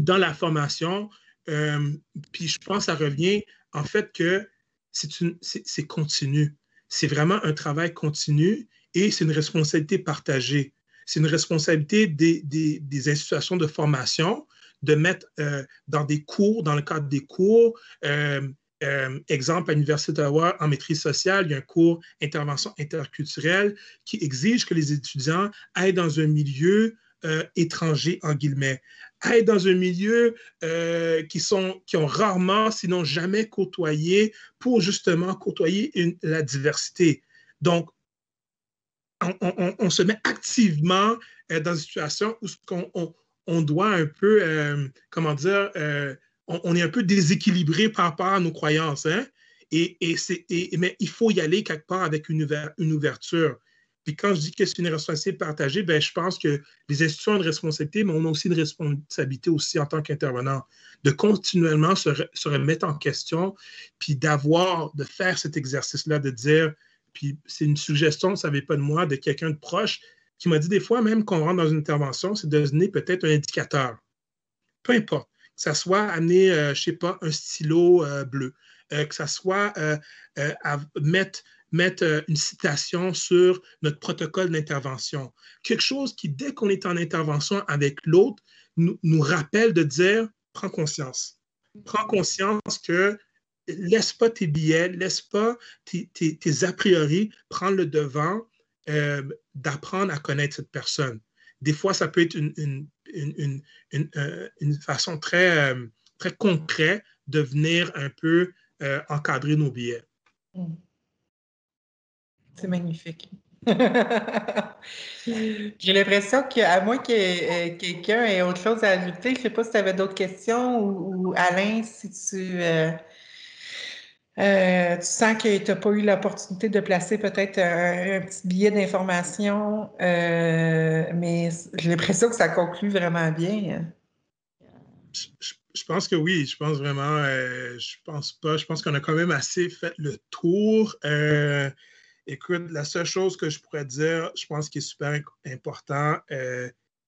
dans la formation. Euh, puis je pense que ça revient en fait que c'est continu. C'est vraiment un travail continu et c'est une responsabilité partagée. C'est une responsabilité des, des, des, institutions de formation de mettre euh, dans des cours, dans le cadre des cours, euh, euh, exemple, à l'Université d'Ottawa, en maîtrise sociale, il y a un cours intervention interculturelle qui exige que les étudiants aillent dans un milieu euh, étranger, en guillemets, aillent dans un milieu euh, qui, sont, qui ont rarement, sinon jamais côtoyé, pour justement côtoyer la diversité. Donc, on, se met activement dans une situation où on, on, doit un peu, comment dire, on, est un peu déséquilibré par rapport à nos croyances. Hein? Mais il faut y aller quelque part avec une, ouverture. Puis quand je dis que c'est une responsabilité partagée, ben, je pense que les institutions ont une responsabilité, mais on a aussi une responsabilité aussi en tant qu'intervenant, de continuellement se, remettre en question, puis d'avoir, de faire cet exercice-là, de dire, puis c'est une suggestion, ça ne pas de moi, de quelqu'un de proche, qui m'a dit des fois même qu'on rentre dans une intervention, c'est de donner peut-être un indicateur. Peu importe ça soit amener, je ne sais pas, un stylo bleu, que ça soit mettre une citation sur notre protocole d'intervention. Quelque chose qui, dès qu'on est en intervention avec l'autre, nous, rappelle de dire, prends conscience. Prends conscience que laisse pas tes billets, laisse pas tes, a priori prendre le devant euh, d'apprendre à connaître cette personne. Des fois, ça peut être une, une, euh, façon très, euh, très concrète de venir un peu encadrer nos billets. Mm. C'est magnifique. J'ai l'impression qu'à moins que quelqu'un ait autre chose à ajouter, je ne sais pas si tu avais d'autres questions ou, Alain, si tu, euh, tu sens que tu n'as pas eu l'opportunité de placer peut-être un, petit billet d'information, euh, mais j'ai l'impression que ça conclut vraiment bien. Je, pense que oui, je pense vraiment, euh, je pense pas, je pense qu'on a quand même assez fait le tour. écoute, la seule chose que je pourrais dire, je pense qui est super important,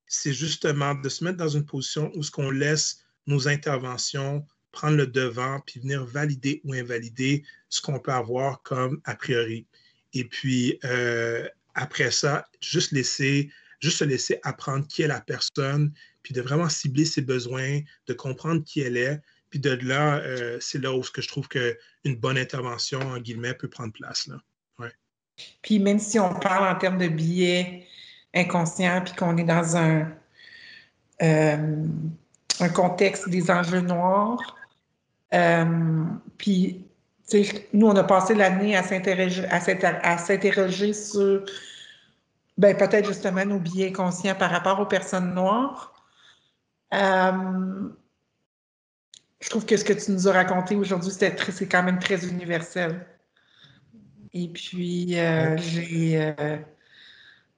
c'est justement de se mettre dans une position où ce qu'on laisse nos interventions prendre le devant, puis venir valider ou invalider ce qu'on peut avoir comme a priori. Et puis, euh, après ça, juste laisser, juste se laisser apprendre qui est la personne, puis de vraiment cibler ses besoins, de comprendre qui elle est. Puis de là, euh, c'est là où ce que je trouve qu'une bonne intervention, en guillemets, peut prendre place. Là. Ouais. Puis même si on parle en termes de billets inconscients, puis qu'on est dans un, euh, un contexte des enjeux noirs, puis, nous, on a passé l'année à s'interroger sur ben, peut-être justement nos biais conscients par rapport aux personnes noires. Euh, je trouve que ce que tu nous as raconté aujourd'hui, c'est quand même très universel. Et puis, euh,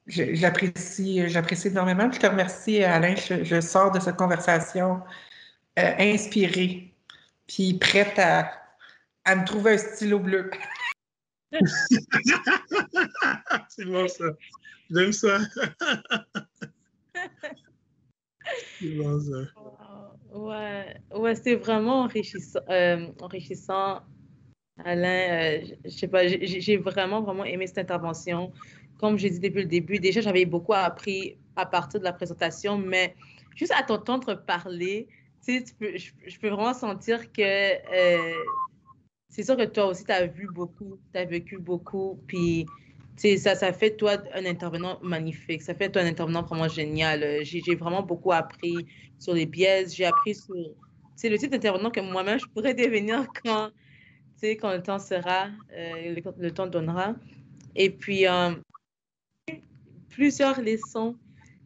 j'apprécie, j'apprécie énormément. Je te remercie, Alain. Je, je sors de cette conversation inspirée puis prête à, à me trouver un stylo bleu. c'est bon ça. J'aime ça. c'est bon ça. Ouais, ouais c'est vraiment enrichissant, euh, enrichissant. Alain, euh, je sais pas, j'ai vraiment, vraiment aimé cette intervention. Comme j'ai dit depuis le début, déjà, j'avais beaucoup appris à partir de la présentation, mais juste à t'entendre parler, tu peux, je, peux vraiment sentir que euh, c'est sûr que toi aussi, tu as vu beaucoup, tu as vécu beaucoup, puis ça, ça fait toi un intervenant magnifique, ça fait toi un intervenant vraiment génial. J'ai vraiment beaucoup appris sur les pièces, j'ai appris sur le type d'intervenant que moi-même je pourrais devenir quand, quand le temps sera, euh, le, temps donnera. Et puis, euh, plusieurs leçons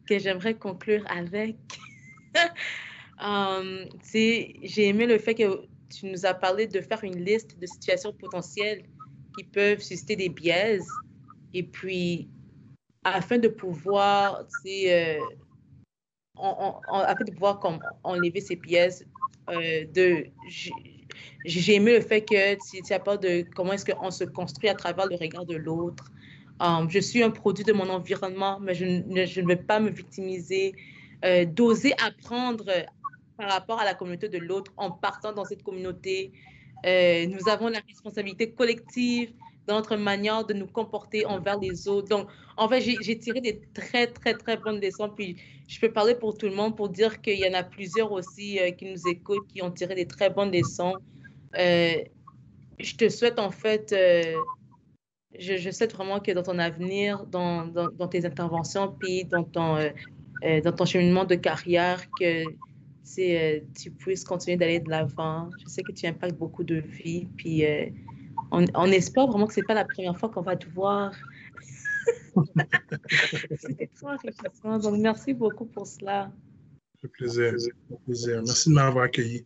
que j'aimerais conclure avec. Um, j'ai aimé le fait que tu nous as parlé de faire une liste de situations potentielles qui peuvent susciter des biaises. Et puis, afin de pouvoir, euh, afin de pouvoir comme, enlever ces pièces, euh, de, j'ai aimé le fait que tu, tu parlé de comment est-ce qu'on se construit à travers le regard de l'autre. Um, je suis un produit de mon environnement, mais je, ne, je ne vais pas me victimiser. Euh, d'oser apprendre par rapport à la communauté de l'autre en partant dans cette communauté. Euh, nous avons la responsabilité collective dans notre manière de nous comporter envers les autres. Donc, en fait, j'ai tiré des très, très, très bonnes leçons. Puis, je peux parler pour tout le monde pour dire qu'il y en a plusieurs aussi euh, qui nous écoutent, qui ont tiré des très bonnes leçons. Euh, je te souhaite, en fait, je, souhaite vraiment que dans ton avenir, dans, dans, dans tes interventions, puis dans ton, dans ton cheminement de carrière, que tu puisses continuer d'aller de l'avant. Je sais que tu impactes beaucoup de vies, puis euh, on, on, espère vraiment que ce n'est pas la première fois qu'on va te voir. C'était trop. Donc, merci beaucoup pour cela. Fait plaisir. plaisir. Merci de m'avoir accueilli.